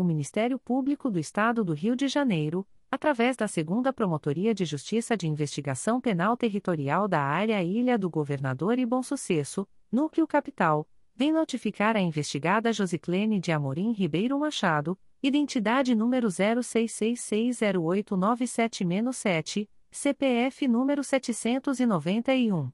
O Ministério Público do Estado do Rio de Janeiro, através da Segunda Promotoria de Justiça de Investigação Penal Territorial da Área Ilha do Governador e Bom Sucesso, Núcleo Capital, vem notificar a investigada Josiclene de Amorim Ribeiro Machado, identidade número 06660897-7, CPF número 791.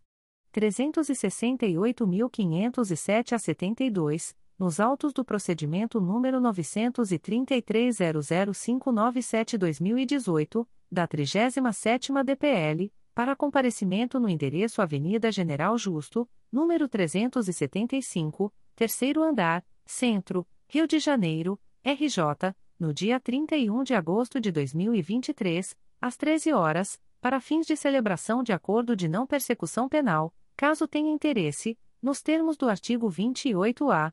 368.507 a 72, nos autos do procedimento número 933.00597-2018, da 37ª DPL, para comparecimento no endereço Avenida General Justo, número 375, terceiro andar, Centro, Rio de Janeiro, RJ, no dia 31 de agosto de 2023, às 13 horas, para fins de celebração de acordo de não persecução penal, caso tenha interesse, nos termos do artigo 28-A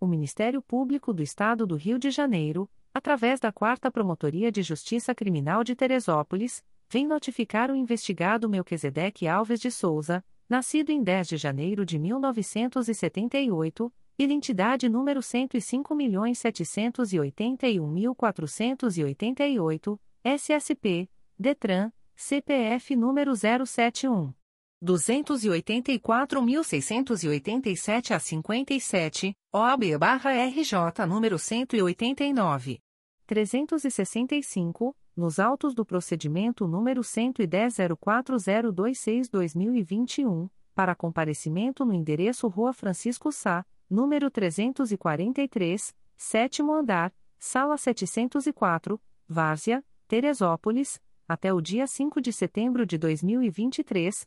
O Ministério Público do Estado do Rio de Janeiro, através da 4 Promotoria de Justiça Criminal de Teresópolis, vem notificar o investigado Melquisedeque Alves de Souza, nascido em 10 de janeiro de 1978, identidade número 105.781.488, SSP, DETRAN, CPF número 071. 284.687 a 57, OAB-RJ número 189. 365, nos autos do procedimento número 110.04026-2021, para comparecimento no endereço Rua Francisco Sá, número 343, sétimo andar, sala 704, Várzea, Teresópolis, até o dia 5 de setembro de 2023,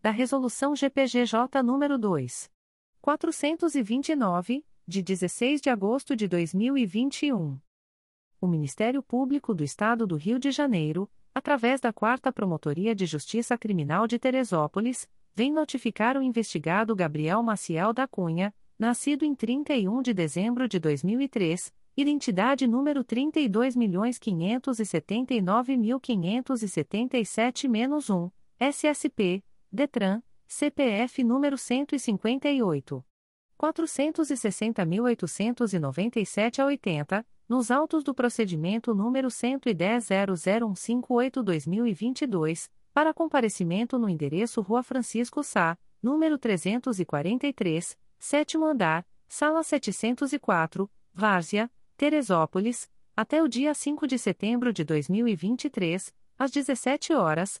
da Resolução GPGJ nº 2. 429, de 16 de agosto de 2021. O Ministério Público do Estado do Rio de Janeiro, através da 4 Promotoria de Justiça Criminal de Teresópolis, vem notificar o investigado Gabriel Maciel da Cunha, nascido em 31 de dezembro de 2003, identidade número 32.579.577-1, SSP, DETRAN, CPF número 158. 460.897 a 80, nos autos do procedimento número 110.00158-2022, para comparecimento no endereço Rua Francisco Sá, número 343, sétimo andar, sala 704, Várzea, Teresópolis, até o dia 5 de setembro de 2023, às 17 horas,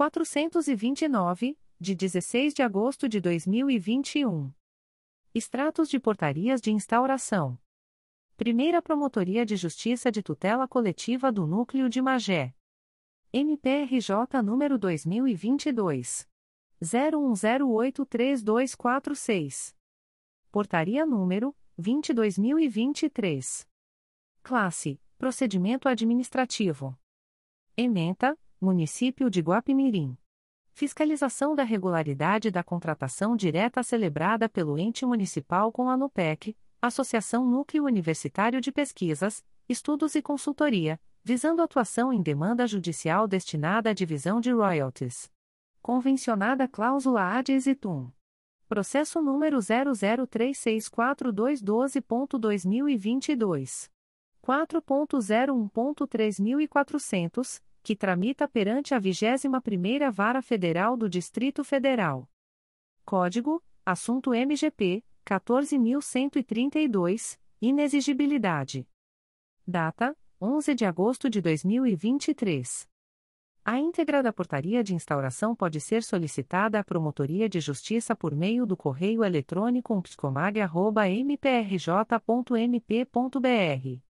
429, de 16 de agosto de 2021. Extratos de portarias de instauração. Primeira Promotoria de Justiça de Tutela Coletiva do Núcleo de Magé. MPRJ número 2022 01083246. Portaria número 22023. Classe: Procedimento administrativo. Ementa: Município de Guapimirim. Fiscalização da regularidade da contratação direta celebrada pelo ente municipal com a NUPEC, Associação Núcleo Universitário de Pesquisas, Estudos e Consultoria, visando atuação em demanda judicial destinada à divisão de royalties. Convencionada cláusula ad exitum. Processo número 0036422.2022. 4.01.3400 que tramita perante a 21ª Vara Federal do Distrito Federal. Código: Assunto MGP 14132, inexigibilidade. Data: 11 de agosto de 2023. A íntegra da portaria de instauração pode ser solicitada à Promotoria de Justiça por meio do correio eletrônico psicomag.mprj.mp.br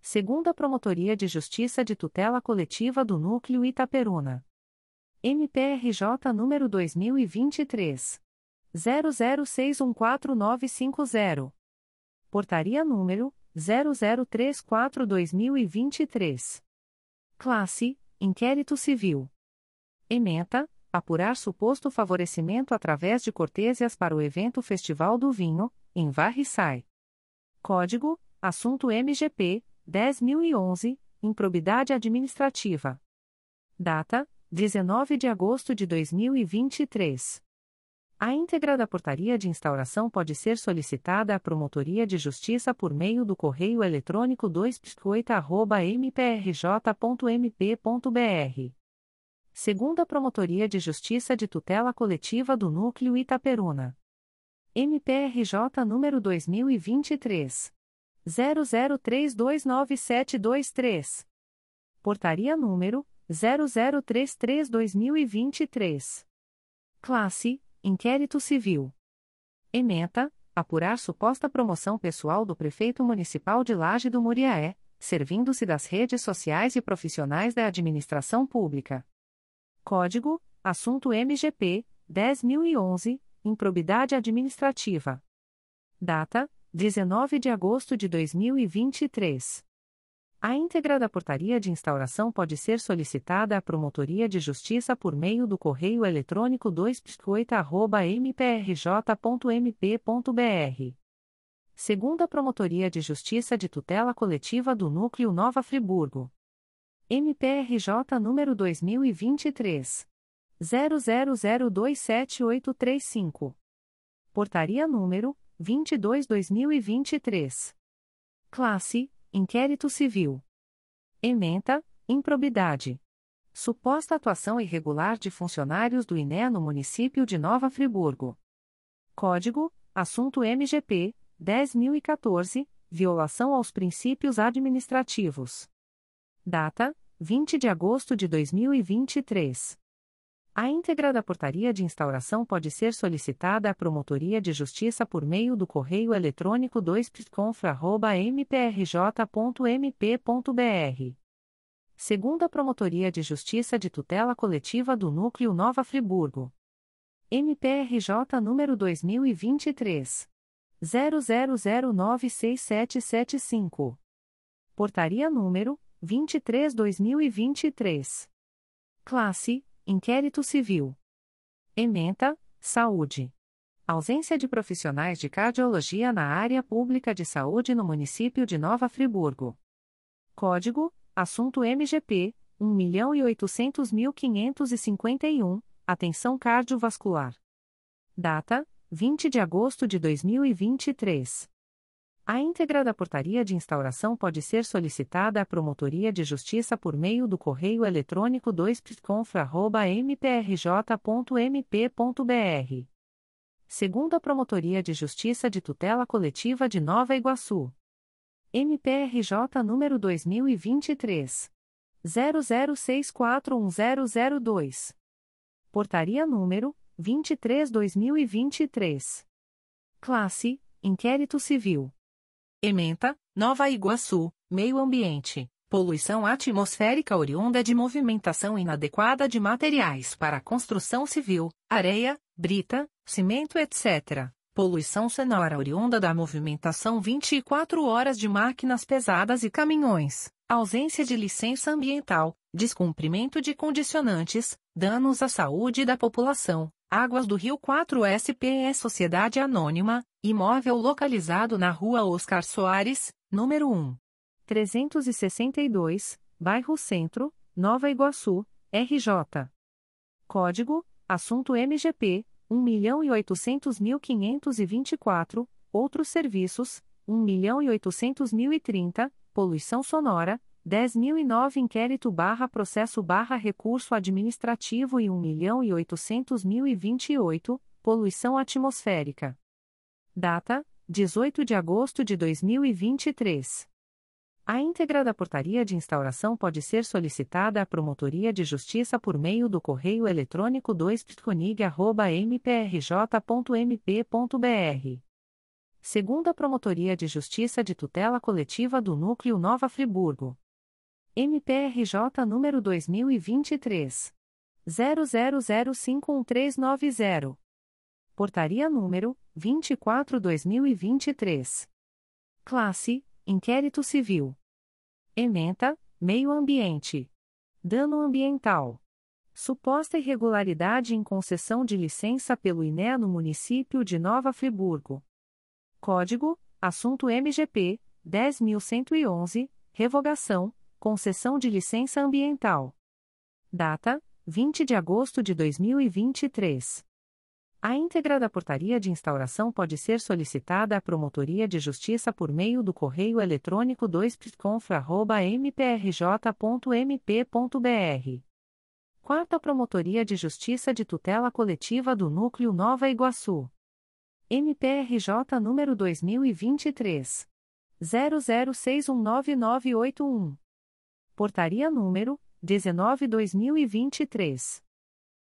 segunda Promotoria de Justiça de Tutela Coletiva do Núcleo Itaperuna. MPRJ número 2023 00614950. Portaria número 0034/2023. Classe: Inquérito Civil. Ementa: apurar suposto favorecimento através de cortêsias para o evento Festival do Vinho, em Varriçai. Código: Assunto MGP 10.011, improbidade administrativa. Data: 19 de agosto de 2023. A íntegra da portaria de instauração pode ser solicitada à Promotoria de Justiça por meio do correio eletrônico 2 mprj.mp.br. Segunda Promotoria de Justiça de Tutela Coletiva do Núcleo Itaperuna. MPRJ número 2023 00329723. Portaria número 0033/2023. Classe: Inquérito Civil. Ementa: apurar suposta promoção pessoal do prefeito municipal de Laje do Muriaé, servindo-se das redes sociais e profissionais da administração pública. Código: Assunto MGP 10011, improbidade administrativa. Data: 19 de agosto de 2023. A íntegra da portaria de instauração pode ser solicitada à Promotoria de Justiça por meio do correio eletrônico 2 mprj.mp.br. Segunda Promotoria de Justiça de Tutela Coletiva do Núcleo Nova Friburgo. MPRJ número 2023 00027835. Portaria número 22-2023. Classe: Inquérito Civil. Ementa: Improbidade. Suposta atuação irregular de funcionários do INE no município de Nova Friburgo. Código: Assunto MGP 10014 Violação aos princípios administrativos. Data: 20 de agosto de 2023. A íntegra da portaria de instauração pode ser solicitada à Promotoria de Justiça por meio do correio eletrônico 2pconfra.mprj.mp.br. Segunda Promotoria de Justiça de Tutela Coletiva do Núcleo Nova Friburgo. MPRJ número 2023. 00096775. Portaria número 23-2023. Classe Inquérito Civil. Ementa, Saúde. Ausência de profissionais de cardiologia na área pública de saúde no município de Nova Friburgo. Código: Assunto MGP 1.800.551, Atenção cardiovascular. Data: 20 de agosto de 2023. A íntegra da portaria de instauração pode ser solicitada à Promotoria de Justiça por meio do correio eletrônico 2pconfra.mprj.mp.br. Segunda Promotoria de Justiça de Tutela Coletiva de Nova Iguaçu. MPRJ número 2023. 00641002. Portaria número 23-2023. Classe: Inquérito Civil. Ementa, Nova Iguaçu, Meio Ambiente, Poluição Atmosférica Oriunda de Movimentação Inadequada de Materiais para Construção Civil, Areia, Brita, Cimento etc. Poluição sonora oriunda da movimentação 24 horas de máquinas pesadas e caminhões, ausência de licença ambiental, descumprimento de condicionantes, danos à saúde da população, Águas do Rio 4 SPE Sociedade Anônima, imóvel localizado na Rua Oscar Soares, número 1. 362, Bairro Centro, Nova Iguaçu, RJ. Código: Assunto MGP 1.800.524, Outros Serviços 1.800.030, Poluição Sonora 10.009 Inquérito barra processo barra recurso administrativo e 1.800.028, Poluição atmosférica. Data: 18 de agosto de 2023. A íntegra da portaria de instauração pode ser solicitada à Promotoria de Justiça por meio do correio eletrônico 2pconig.mprj.mp.br segunda Promotoria de Justiça de Tutela Coletiva do Núcleo Nova Friburgo. MPRJ número 2023 00051390. Portaria número 24/2023. Classe: Inquérito Civil. Ementa: Meio Ambiente. Dano ambiental. Suposta irregularidade em concessão de licença pelo INE no município de Nova Friburgo. Código: Assunto MGP 10111, revogação Concessão de licença ambiental. Data: 20 de agosto de 2023. A íntegra da portaria de instauração pode ser solicitada à Promotoria de Justiça por meio do correio eletrônico 2pconfra.mprj.mp.br. Quarta Promotoria de Justiça de Tutela Coletiva do Núcleo Nova Iguaçu. MPRJ número 2023. 00619981. Portaria número 19/2023.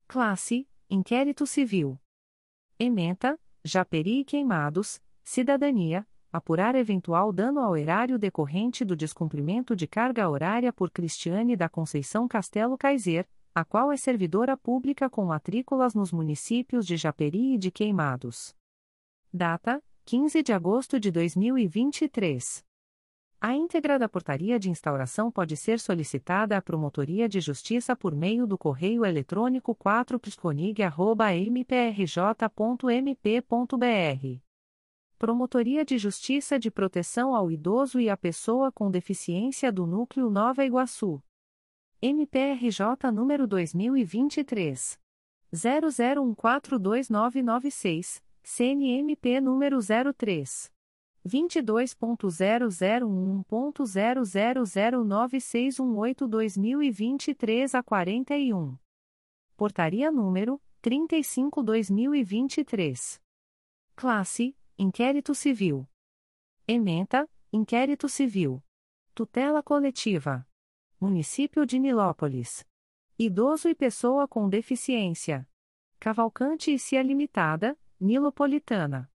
Classe: Inquérito Civil. Ementa: Japeri e Queimados, Cidadania, apurar eventual dano ao erário decorrente do descumprimento de carga horária por Cristiane da Conceição Castelo Kaiser, a qual é servidora pública com matrículas nos municípios de Japeri e de Queimados. Data: 15 de agosto de 2023. A íntegra da portaria de instauração pode ser solicitada à Promotoria de Justiça por meio do correio eletrônico 4psconig.mprj.mp.br. Promotoria de Justiça de Proteção ao Idoso e à Pessoa com Deficiência do Núcleo Nova Iguaçu. MPRJ número 2023. 00142996, CNMP número 03. 22.0001.0009618-2023 a 41. Portaria número 35/2023. Classe: Inquérito Civil. Ementa: Inquérito Civil. Tutela Coletiva. Município de Nilópolis. Idoso e pessoa com deficiência. Cavalcante e Cia Limitada, Nilopolitana.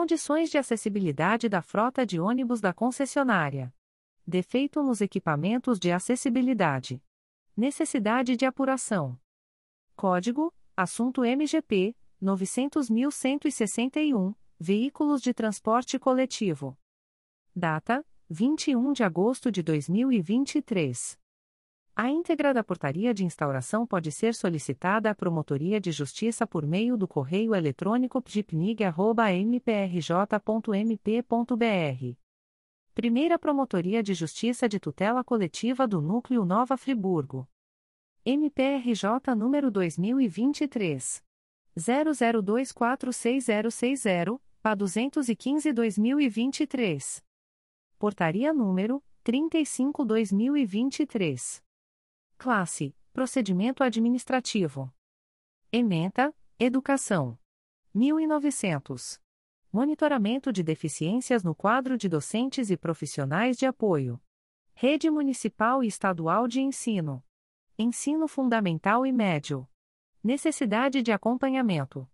Condições de acessibilidade da frota de ônibus da concessionária. Defeito nos equipamentos de acessibilidade. Necessidade de apuração. Código: Assunto MGP 900.161, Veículos de Transporte Coletivo. Data: 21 de agosto de 2023. A íntegra da portaria de instauração pode ser solicitada à Promotoria de Justiça por meio do correio eletrônico pgpnig.mprj.mp.br. Primeira Promotoria de Justiça de Tutela Coletiva do Núcleo Nova Friburgo. MPRJ número 2023. 00246060, PA 215-2023. Portaria número 35-2023. Classe: Procedimento Administrativo. Ementa: Educação. 1900. Monitoramento de deficiências no quadro de docentes e profissionais de apoio. Rede Municipal e Estadual de Ensino. Ensino Fundamental e Médio. Necessidade de acompanhamento.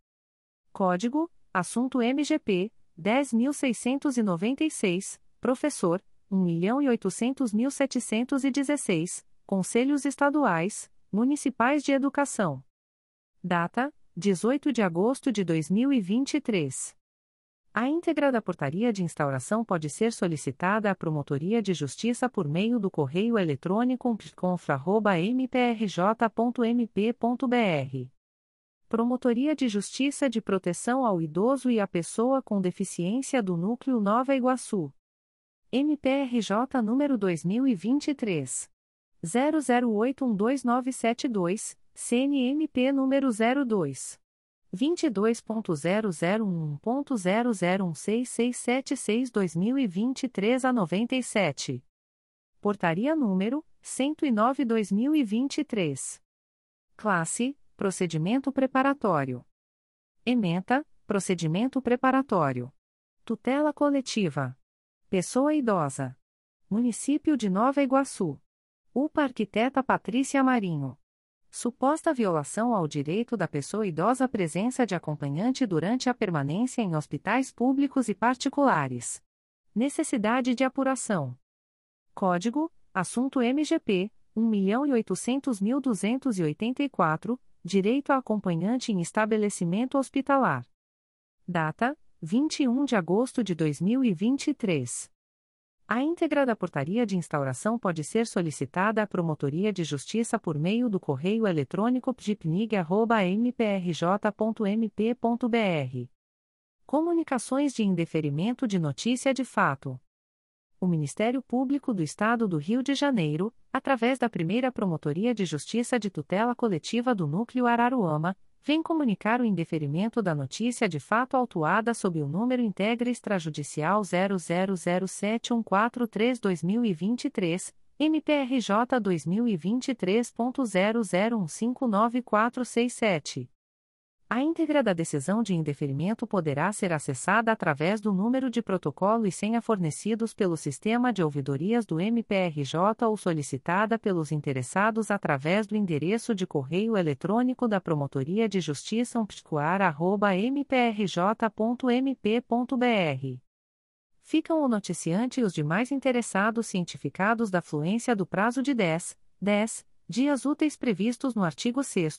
Código: Assunto MGP 10696, Professor 1.800.716, Conselhos Estaduais, Municipais de Educação. Data: 18 de agosto de 2023. A íntegra da portaria de instauração pode ser solicitada à Promotoria de Justiça por meio do correio eletrônico pconfra.mprj.mp.br. Promotoria de Justiça de Proteção ao Idoso e à Pessoa com Deficiência do Núcleo Nova Iguaçu. MPRJ número 2023. 00812972, CNMP número 02. 22.0001.0016676-2023 a 97. Portaria número 109/2023. Classe: Procedimento preparatório. Ementa: Procedimento preparatório. Tutela coletiva. Pessoa idosa. Município de Nova Iguaçu. UPA Arquiteta Patrícia Marinho. Suposta violação ao direito da pessoa idosa à presença de acompanhante durante a permanência em hospitais públicos e particulares. Necessidade de apuração. Código: Assunto MGP 1.800.284, Direito a acompanhante em estabelecimento hospitalar. Data: 21 de agosto de 2023. A íntegra da portaria de instauração pode ser solicitada à Promotoria de Justiça por meio do correio eletrônico pdipnig.mprj.mp.br. Comunicações de indeferimento de notícia de fato. O Ministério Público do Estado do Rio de Janeiro, através da primeira Promotoria de Justiça de Tutela Coletiva do Núcleo Araruama, vem comunicar o indeferimento da notícia de fato autuada sob o número integra extrajudicial 00071432-2023, MPRJ 2023.00159467. A íntegra da decisão de indeferimento poderá ser acessada através do número de protocolo e senha fornecidos pelo sistema de ouvidorias do MPRJ ou solicitada pelos interessados através do endereço de correio eletrônico da Promotoria de Justiça umpticoar.mprj.mp.br. Ficam o noticiante e os demais interessados cientificados da fluência do prazo de 10, 10 dias úteis previstos no artigo 6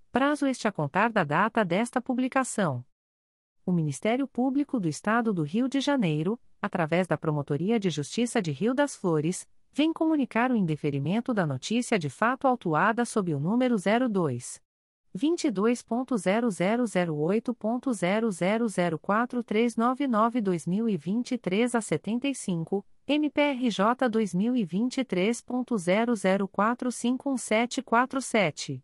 prazo este a contar da data desta publicação. O Ministério Público do Estado do Rio de Janeiro, através da Promotoria de Justiça de Rio das Flores, vem comunicar o indeferimento da notícia de fato autuada sob o número 02 22.0008.0004399-2023 a 75, MPRJ 2023.00451747.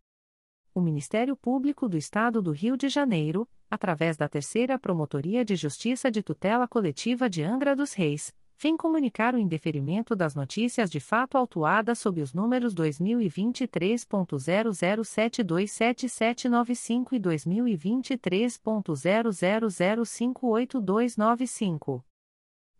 O Ministério Público do Estado do Rio de Janeiro, através da Terceira Promotoria de Justiça de Tutela Coletiva de Angra dos Reis, vem comunicar o indeferimento das notícias de fato autuadas sob os números 2023.00727795 e 2023.00058295.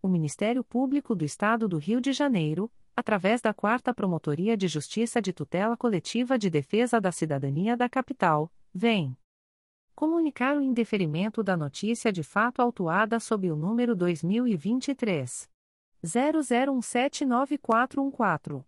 O Ministério Público do Estado do Rio de Janeiro, através da 4 Promotoria de Justiça de Tutela Coletiva de Defesa da Cidadania da Capital, vem comunicar o indeferimento da notícia de fato autuada sob o número 2023 00179414.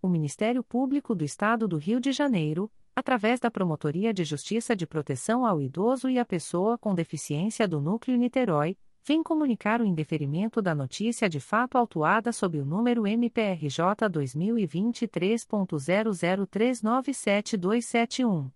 O Ministério Público do Estado do Rio de Janeiro, através da Promotoria de Justiça de Proteção ao Idoso e à Pessoa com Deficiência do Núcleo Niterói, vem comunicar o indeferimento da notícia de fato autuada sob o número MPRJ 2023.00397271.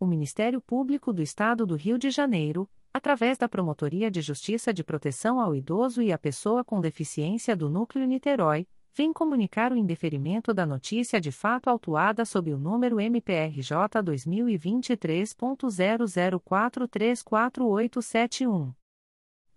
O Ministério Público do Estado do Rio de Janeiro, através da Promotoria de Justiça de Proteção ao Idoso e à Pessoa com Deficiência do Núcleo Niterói, vem comunicar o indeferimento da notícia de fato autuada sob o número MPRJ 2023.00434871.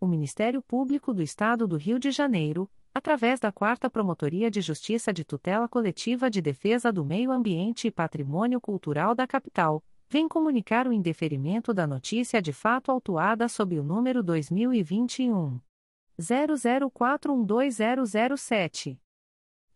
o Ministério Público do Estado do Rio de Janeiro, através da Quarta Promotoria de Justiça de Tutela Coletiva de Defesa do Meio Ambiente e Patrimônio Cultural da Capital, vem comunicar o indeferimento da notícia de fato autuada sob o número 2021 00412007.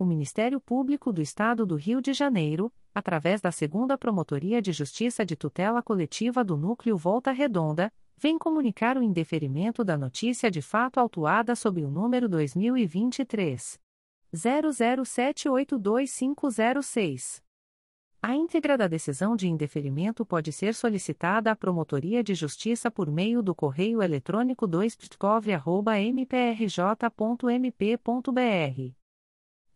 o Ministério Público do Estado do Rio de Janeiro, através da Segunda Promotoria de Justiça de Tutela Coletiva do Núcleo Volta Redonda, vem comunicar o indeferimento da notícia de fato autuada sob o número 2023 00782506. A íntegra da decisão de indeferimento pode ser solicitada à Promotoria de Justiça por meio do correio eletrônico 2ptcov.mprj.mp.br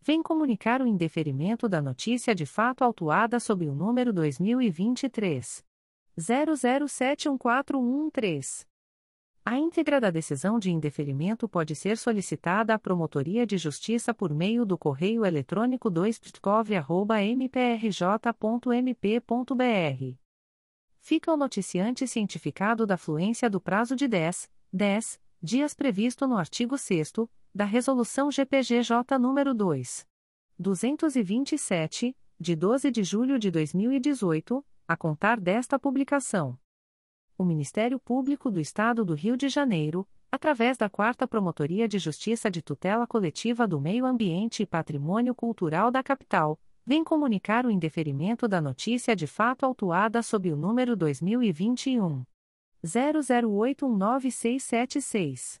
vem comunicar o indeferimento da notícia de fato autuada sob o número 2023 00714113. A íntegra da decisão de indeferimento pode ser solicitada à Promotoria de Justiça por meio do correio eletrônico 2 mprj.mp.br. Fica o noticiante cientificado da fluência do prazo de 10, 10 dias previsto no artigo 6 da Resolução GPGJ nº 2. 227, de 12 de julho de 2018, a contar desta publicação o Ministério Público do Estado do Rio de Janeiro, através da Quarta Promotoria de Justiça de Tutela Coletiva do Meio Ambiente e Patrimônio Cultural da Capital, vem comunicar o indeferimento da notícia de fato autuada sob o número 2021 00819676.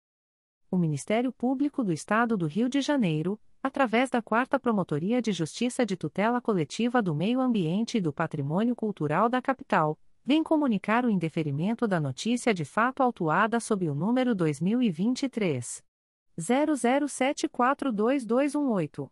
o Ministério Público do Estado do Rio de Janeiro, através da Quarta Promotoria de Justiça de Tutela Coletiva do Meio Ambiente e do Patrimônio Cultural da Capital, vem comunicar o indeferimento da notícia de fato autuada sob o número 2023 00742218.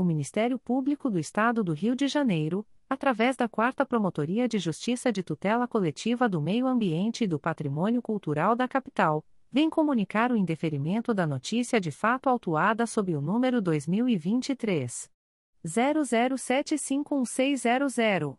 o Ministério Público do Estado do Rio de Janeiro, através da Quarta Promotoria de Justiça de Tutela Coletiva do Meio Ambiente e do Patrimônio Cultural da Capital, vem comunicar o indeferimento da notícia de fato autuada sob o número 2023 00751600.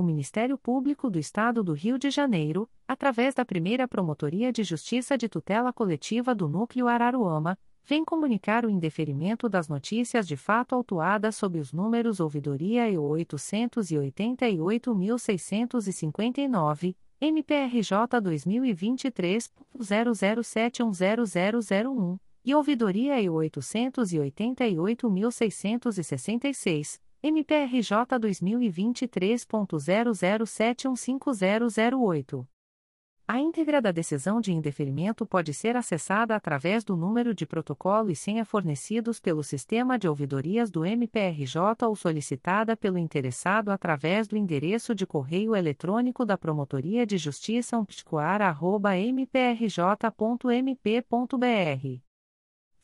o Ministério Público do Estado do Rio de Janeiro, através da primeira Promotoria de Justiça de Tutela Coletiva do Núcleo Araruama, vem comunicar o indeferimento das notícias de fato autuadas sob os números Ouvidoria e 888.659, MPRJ 2023.00710001 e Ouvidoria e 888.666 MPRJ 2023.00715008. A íntegra da decisão de indeferimento pode ser acessada através do número de protocolo e senha fornecidos pelo sistema de ouvidorias do MPRJ ou solicitada pelo interessado através do endereço de correio eletrônico da Promotoria de Justiça umpticoara.mprj.mp.br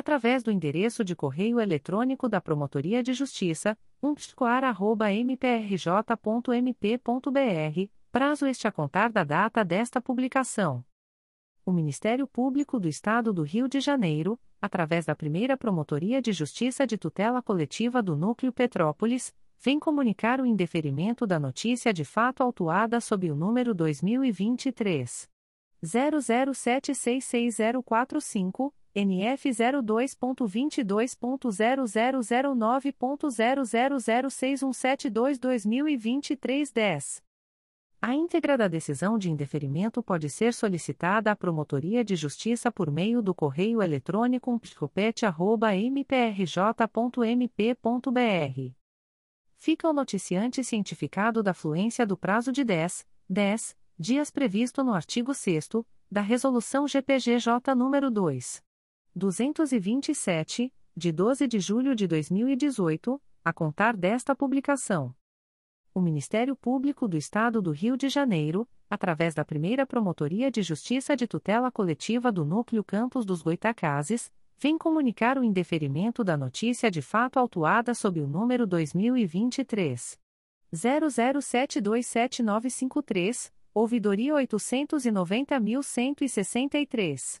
através do endereço de correio eletrônico da Promotoria de Justiça, umpticoar.mprj.mp.br, prazo este a contar da data desta publicação. O Ministério Público do Estado do Rio de Janeiro, através da primeira Promotoria de Justiça de Tutela Coletiva do Núcleo Petrópolis, vem comunicar o indeferimento da notícia de fato autuada sob o número 2023 00766045. NF 02.22.0009.0006172-2023 10. A íntegra da decisão de indeferimento pode ser solicitada à Promotoria de Justiça por meio do correio eletrônico psicopete.mprj.mp.br. Fica o noticiante cientificado da fluência do prazo de 10, 10 dias previsto no artigo 6 da Resolução GPGJ nº 2. 227, de 12 de julho de 2018, a contar desta publicação. O Ministério Público do Estado do Rio de Janeiro, através da primeira Promotoria de Justiça de Tutela Coletiva do Núcleo Campos dos Goitacazes, vem comunicar o indeferimento da notícia de fato autuada sob o número 2023. 00727953, ouvidoria 890.163.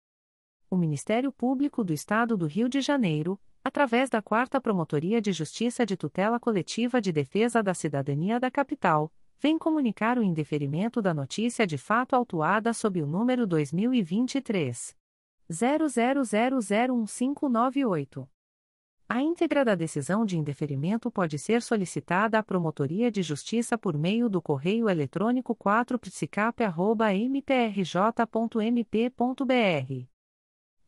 o Ministério Público do Estado do Rio de Janeiro, através da Quarta Promotoria de Justiça de Tutela Coletiva de Defesa da Cidadania da Capital, vem comunicar o indeferimento da notícia de fato autuada sob o número 2023 00001598. A íntegra da decisão de indeferimento pode ser solicitada à Promotoria de Justiça por meio do correio eletrônico 4psicap.mprj.mp.br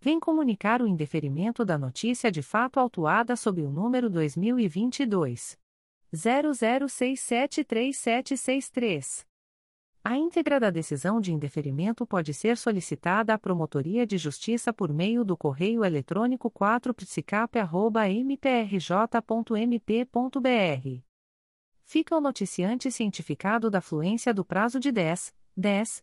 vem comunicar o indeferimento da notícia de fato autuada sob o número 2022 00673763. A íntegra da decisão de indeferimento pode ser solicitada à Promotoria de Justiça por meio do correio eletrônico 4psicap.mprj.mp.br. Fica o noticiante cientificado da fluência do prazo de 10, 10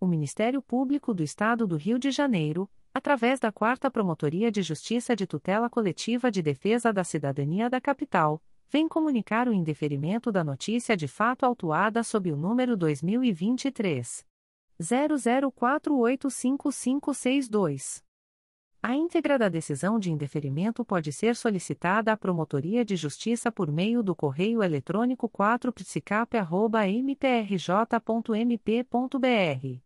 o Ministério Público do Estado do Rio de Janeiro, através da Quarta Promotoria de Justiça de Tutela Coletiva de Defesa da Cidadania da Capital, vem comunicar o indeferimento da notícia de fato autuada sob o número 2023 00485562. A íntegra da decisão de indeferimento pode ser solicitada à Promotoria de Justiça por meio do correio eletrônico 4psicap.mprj.mp.br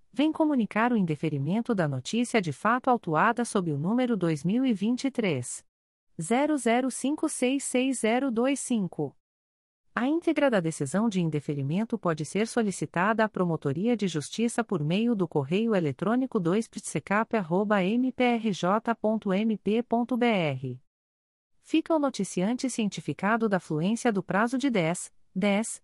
vem comunicar o indeferimento da notícia de fato autuada sob o número 2023 00566025. A íntegra da decisão de indeferimento pode ser solicitada à Promotoria de Justiça por meio do correio eletrônico 2psicap.mprj.mp.br. Fica o noticiante cientificado da fluência do prazo de 10, 10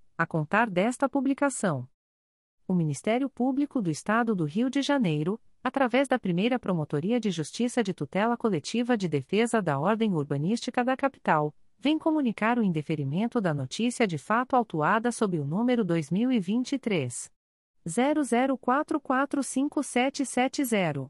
a contar desta publicação. O Ministério Público do Estado do Rio de Janeiro, através da primeira Promotoria de Justiça de Tutela Coletiva de Defesa da Ordem Urbanística da Capital, vem comunicar o indeferimento da notícia de fato autuada sob o número 2023 00445770.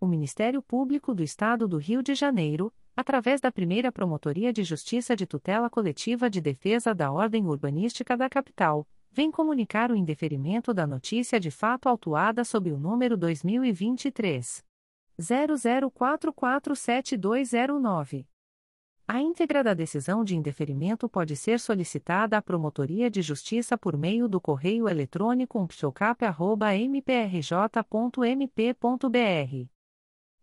o Ministério Público do Estado do Rio de Janeiro, através da primeira Promotoria de Justiça de Tutela Coletiva de Defesa da Ordem Urbanística da Capital, vem comunicar o indeferimento da notícia de fato autuada sob o número 2023 00447209. A íntegra da decisão de indeferimento pode ser solicitada à Promotoria de Justiça por meio do correio eletrônico umpsocap.mprj.mp.br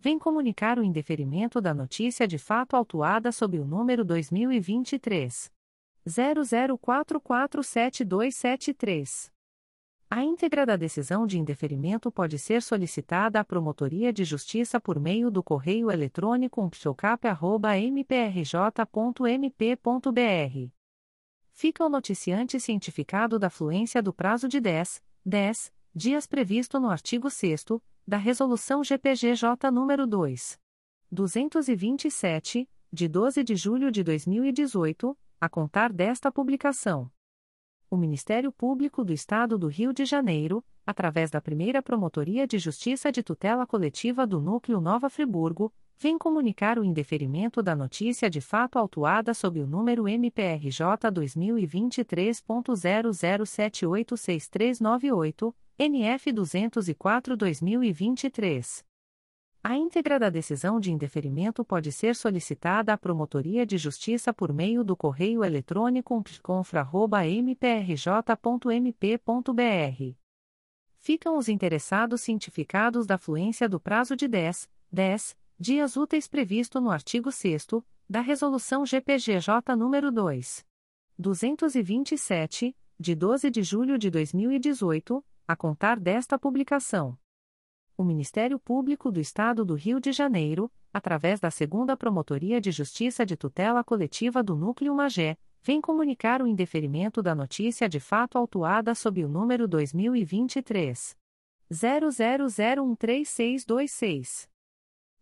vem comunicar o indeferimento da notícia de fato autuada sob o número 2023 00447273. A íntegra da decisão de indeferimento pode ser solicitada à Promotoria de Justiça por meio do correio eletrônico psocap.mprj.mp.br. Fica o noticiante cientificado da fluência do prazo de 10, 10 dias previsto no artigo 6 da Resolução GPGJ nº 2. 227, de 12 de julho de 2018, a contar desta publicação. O Ministério Público do Estado do Rio de Janeiro, através da primeira Promotoria de Justiça de Tutela Coletiva do Núcleo Nova Friburgo, vem comunicar o indeferimento da notícia de fato autuada sob o número MPRJ 2023.00786398, NF 204-2023. A íntegra da decisão de indeferimento pode ser solicitada à Promotoria de Justiça por meio do correio eletrônico pconfra.mprj.mp.br. Ficam os interessados cientificados da fluência do prazo de 10, 10 dias úteis previsto no artigo 6 da Resolução GPGJ nº 2. 227, de 12 de julho de 2018, a contar desta publicação. O Ministério Público do Estado do Rio de Janeiro, através da Segunda Promotoria de Justiça de Tutela Coletiva do Núcleo Magé, vem comunicar o indeferimento da notícia de fato autuada sob o número 2023 00013626.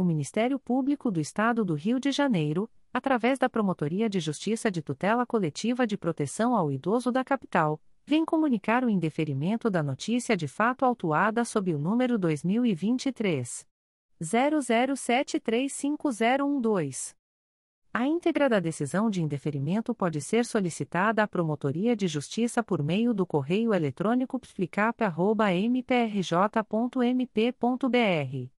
o Ministério Público do Estado do Rio de Janeiro, através da Promotoria de Justiça de Tutela Coletiva de Proteção ao Idoso da Capital, vem comunicar o indeferimento da notícia de fato autuada sob o número 2023 00735012. A íntegra da decisão de indeferimento pode ser solicitada à Promotoria de Justiça por meio do correio eletrônico psicap.mprj.mp.br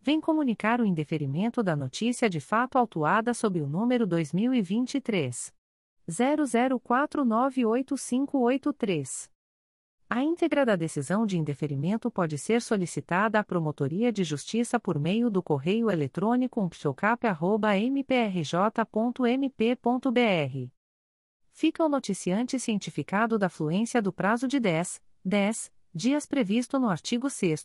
vem comunicar o indeferimento da notícia de fato autuada sob o número 2023 00498583. A íntegra da decisão de indeferimento pode ser solicitada à Promotoria de Justiça por meio do correio eletrônico umpsocap.mprj.mp.br. Fica o noticiante cientificado da fluência do prazo de 10, 10 dias previsto no artigo 6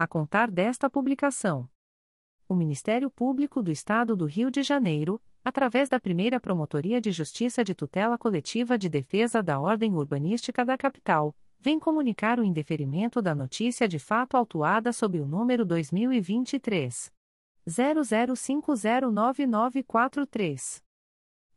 a contar desta publicação. O Ministério Público do Estado do Rio de Janeiro, através da primeira Promotoria de Justiça de Tutela Coletiva de Defesa da Ordem Urbanística da Capital, vem comunicar o indeferimento da notícia de fato autuada sob o número 2023 00509943.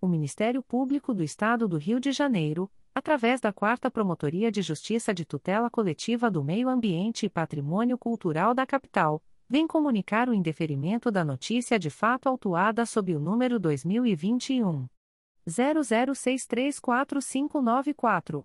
o Ministério Público do Estado do Rio de Janeiro, através da Quarta Promotoria de Justiça de Tutela Coletiva do Meio Ambiente e Patrimônio Cultural da Capital, vem comunicar o indeferimento da notícia de fato autuada sob o número 2021 00634594.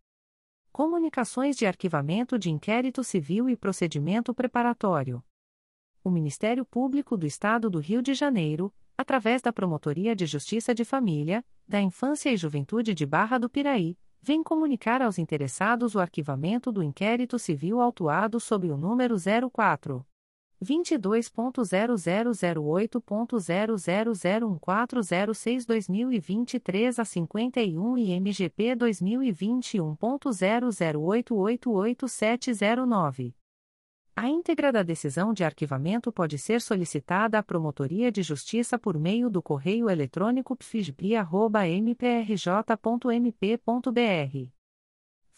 Comunicações de arquivamento de inquérito civil e procedimento preparatório. O Ministério Público do Estado do Rio de Janeiro, através da Promotoria de Justiça de Família, da Infância e Juventude de Barra do Piraí, vem comunicar aos interessados o arquivamento do inquérito civil autuado sob o número 04 22.0008.0001406-2023 a 51 e MGP 2021.00888709. A íntegra da decisão de arquivamento pode ser solicitada à Promotoria de Justiça por meio do correio eletrônico pfisbi.mprj.mp.br.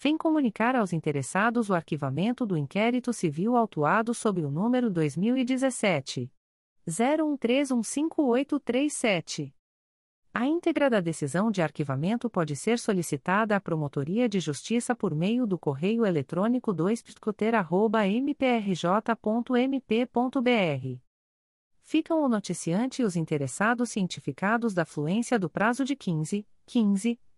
vem comunicar aos interessados o arquivamento do inquérito civil autuado sob o número 2017 01315837. A íntegra da decisão de arquivamento pode ser solicitada à Promotoria de Justiça por meio do correio eletrônico 2 mprj.mp.br ficam o noticiante e os interessados cientificados da fluência do prazo de 15, 15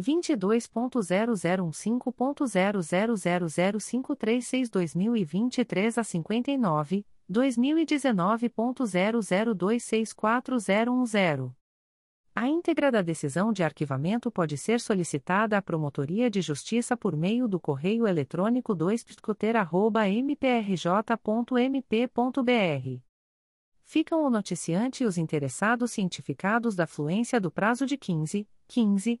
22.0015.0000536-2023 a 59, 2019.00264010. A íntegra da decisão de arquivamento pode ser solicitada à Promotoria de Justiça por meio do correio eletrônico 2 mprj.mp.br ficam o noticiante e os interessados cientificados da fluência do prazo de 15, 15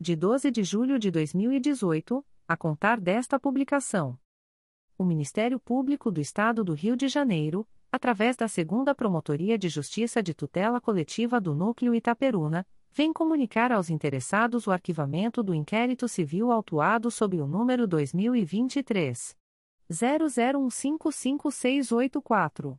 de 12 de julho de 2018, a contar desta publicação. O Ministério Público do Estado do Rio de Janeiro, através da Segunda Promotoria de Justiça de Tutela Coletiva do Núcleo Itaperuna, vem comunicar aos interessados o arquivamento do inquérito civil autuado sob o número 2023 00155684.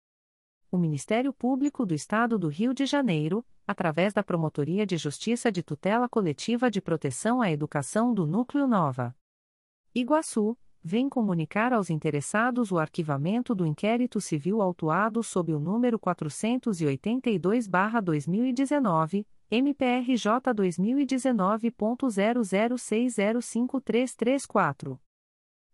O Ministério Público do Estado do Rio de Janeiro, através da Promotoria de Justiça de Tutela Coletiva de Proteção à Educação do Núcleo Nova Iguaçu, vem comunicar aos interessados o arquivamento do inquérito civil autuado sob o número 482-2019, MPRJ 2019.00605334.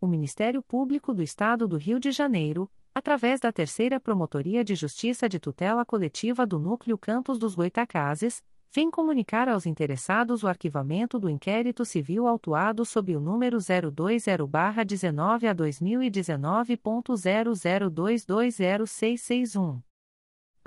o Ministério Público do Estado do Rio de Janeiro, através da Terceira Promotoria de Justiça de Tutela Coletiva do Núcleo Campos dos Goitacazes, vem comunicar aos interessados o arquivamento do inquérito civil autuado sob o número 020-19 a 2019.00220661.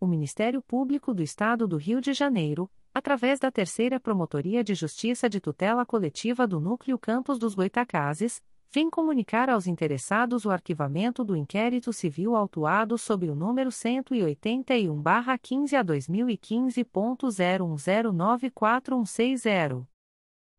o Ministério Público do Estado do Rio de Janeiro, através da Terceira Promotoria de Justiça de Tutela Coletiva do Núcleo Campos dos Goitacazes, vem comunicar aos interessados o arquivamento do inquérito civil autuado sob o número 181-15 a 2015.01094160.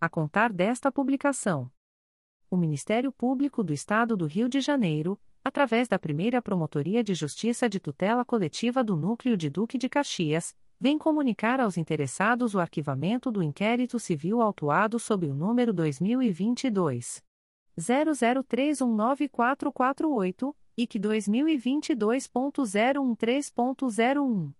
a contar desta publicação. O Ministério Público do Estado do Rio de Janeiro, através da primeira Promotoria de Justiça de Tutela Coletiva do Núcleo de Duque de Caxias, vem comunicar aos interessados o arquivamento do inquérito civil autuado sob o número 2022. 00319448, IC 2022.013.01.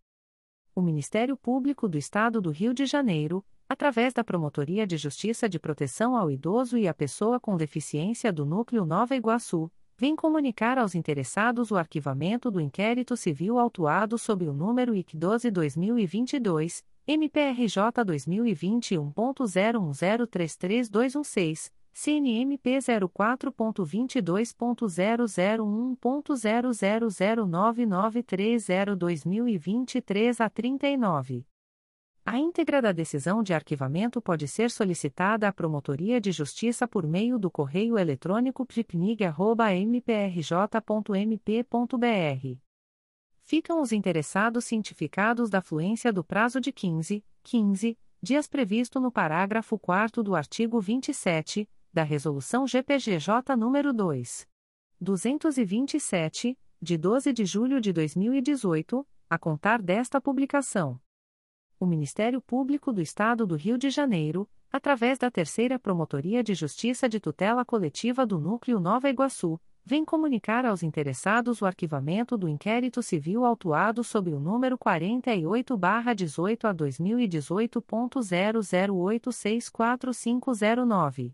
o Ministério Público do Estado do Rio de Janeiro, através da Promotoria de Justiça de Proteção ao Idoso e à Pessoa com Deficiência do Núcleo Nova Iguaçu, vem comunicar aos interessados o arquivamento do inquérito civil autuado sob o número IC 12-2022, MPRJ 2021.01033216. CNMP 04.22.0001.0009930-2023 a 39. A íntegra da decisão de arquivamento pode ser solicitada à Promotoria de Justiça por meio do correio eletrônico pripnig.mprj.mp.br. Ficam os interessados cientificados da fluência do prazo de 15, 15 dias previsto no parágrafo 4 do artigo 27 da Resolução GPGJ nº 2. 227, de 12 de julho de 2018, a contar desta publicação. O Ministério Público do Estado do Rio de Janeiro, através da Terceira Promotoria de Justiça de Tutela Coletiva do Núcleo Nova Iguaçu, vem comunicar aos interessados o arquivamento do inquérito civil autuado sob o número 48-18 a 2018.00864509.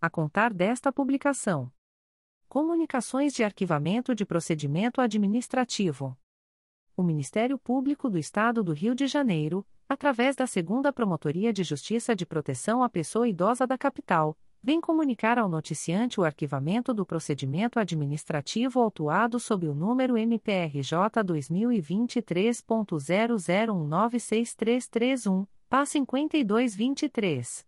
a contar desta publicação. Comunicações de arquivamento de procedimento administrativo. O Ministério Público do Estado do Rio de Janeiro, através da Segunda Promotoria de Justiça de Proteção à Pessoa Idosa da Capital, vem comunicar ao noticiante o arquivamento do procedimento administrativo autuado sob o número MPRJ 2023.00196331, PA 5223.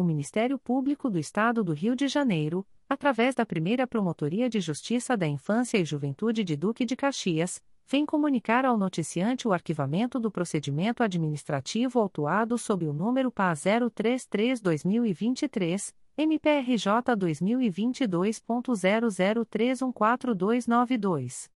o Ministério Público do Estado do Rio de Janeiro, através da primeira Promotoria de Justiça da Infância e Juventude de Duque de Caxias, vem comunicar ao noticiante o arquivamento do procedimento administrativo autuado sob o número PA 033-2023, MPRJ 2022.00314292.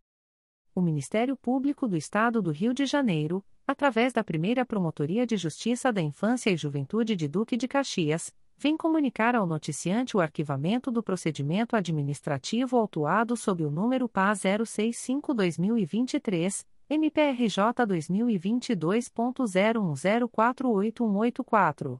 O Ministério Público do Estado do Rio de Janeiro, através da primeira Promotoria de Justiça da Infância e Juventude de Duque de Caxias, vem comunicar ao noticiante o arquivamento do procedimento administrativo autuado sob o número PA 065-2023, MPRJ 2022.01048184.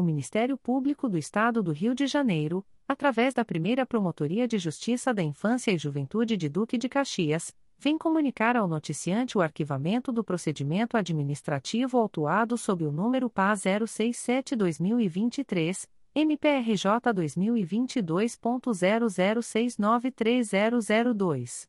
o Ministério Público do Estado do Rio de Janeiro, através da primeira Promotoria de Justiça da Infância e Juventude de Duque de Caxias, vem comunicar ao noticiante o arquivamento do procedimento administrativo autuado sob o número PA 067-2023, MPRJ 2022.00693002.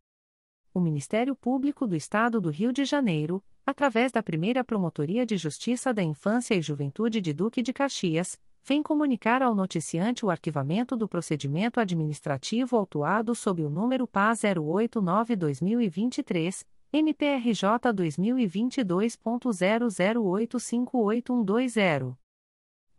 O Ministério Público do Estado do Rio de Janeiro, através da primeira Promotoria de Justiça da Infância e Juventude de Duque de Caxias, vem comunicar ao noticiante o arquivamento do procedimento administrativo autuado sob o número PA 089-2023, MPRJ 2022.00858120.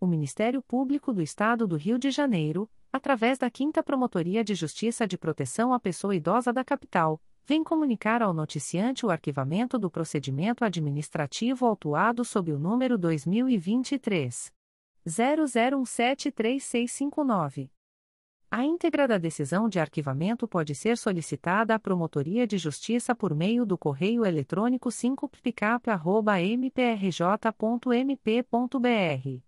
O Ministério Público do Estado do Rio de Janeiro, através da 5 Promotoria de Justiça de Proteção à Pessoa Idosa da Capital, vem comunicar ao noticiante o arquivamento do procedimento administrativo autuado sob o número 2023 00173659. A íntegra da decisão de arquivamento pode ser solicitada à Promotoria de Justiça por meio do correio eletrônico 5picap.mprj.mp.br.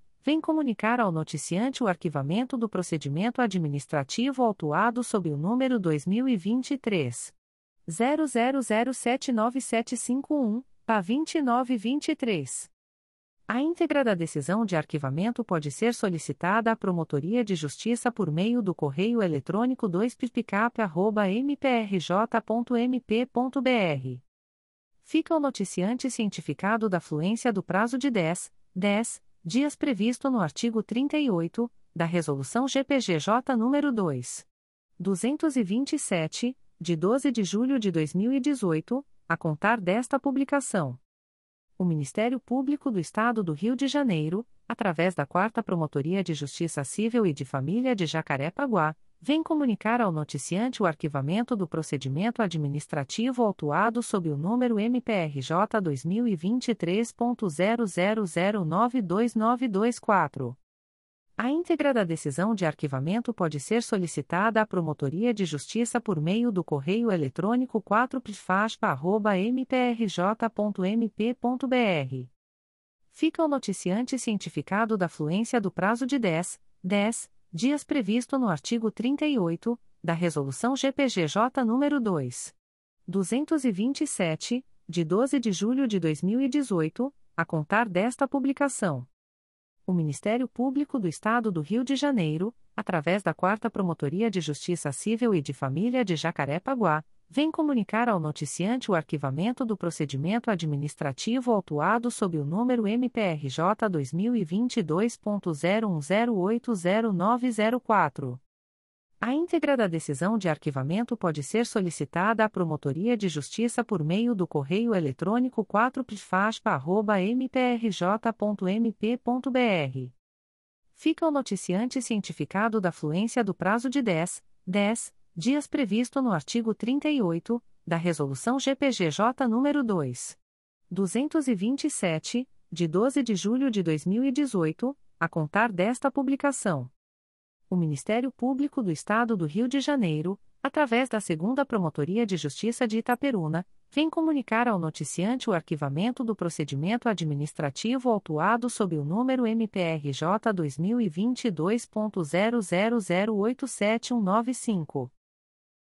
vem comunicar ao noticiante o arquivamento do procedimento administrativo autuado sob o número 2023 00079751 PA 2923. A íntegra da decisão de arquivamento pode ser solicitada à Promotoria de Justiça por meio do correio eletrônico 2pipicap.mprj.mp.br. Fica o noticiante cientificado da fluência do prazo de 10, 10 dias previsto no artigo 38 da Resolução GPGJ nº 2. 227, de 12 de julho de 2018, a contar desta publicação. O Ministério Público do Estado do Rio de Janeiro, através da 4 Promotoria de Justiça Civil e de Família de Jacarepaguá, vem comunicar ao noticiante o arquivamento do procedimento administrativo autuado sob o número MPRJ 2023.00092924. A íntegra da decisão de arquivamento pode ser solicitada à Promotoria de Justiça por meio do correio eletrônico 4pfaspa.mprj.mp.br. Fica o noticiante cientificado da fluência do prazo de 10, 10 dias previsto no artigo 38 da Resolução GPGJ nº 2. 227, de 12 de julho de 2018, a contar desta publicação. O Ministério Público do Estado do Rio de Janeiro, através da 4 Promotoria de Justiça Civil e de Família de Jacarepaguá, vem comunicar ao noticiante o arquivamento do procedimento administrativo autuado sob o número MPRJ 2022.01080904. A íntegra da decisão de arquivamento pode ser solicitada à Promotoria de Justiça por meio do correio eletrônico 4pfaspa.mprj.mp.br. Fica o noticiante cientificado da fluência do prazo de 10, 10 dias previsto no artigo 38 da Resolução GPGJ nº 2. 227, de 12 de julho de 2018, a contar desta publicação. O Ministério Público do Estado do Rio de Janeiro, através da Segunda Promotoria de Justiça de Itaperuna, vem comunicar ao noticiante o arquivamento do procedimento administrativo autuado sob o número MPRJ 2022.00087195.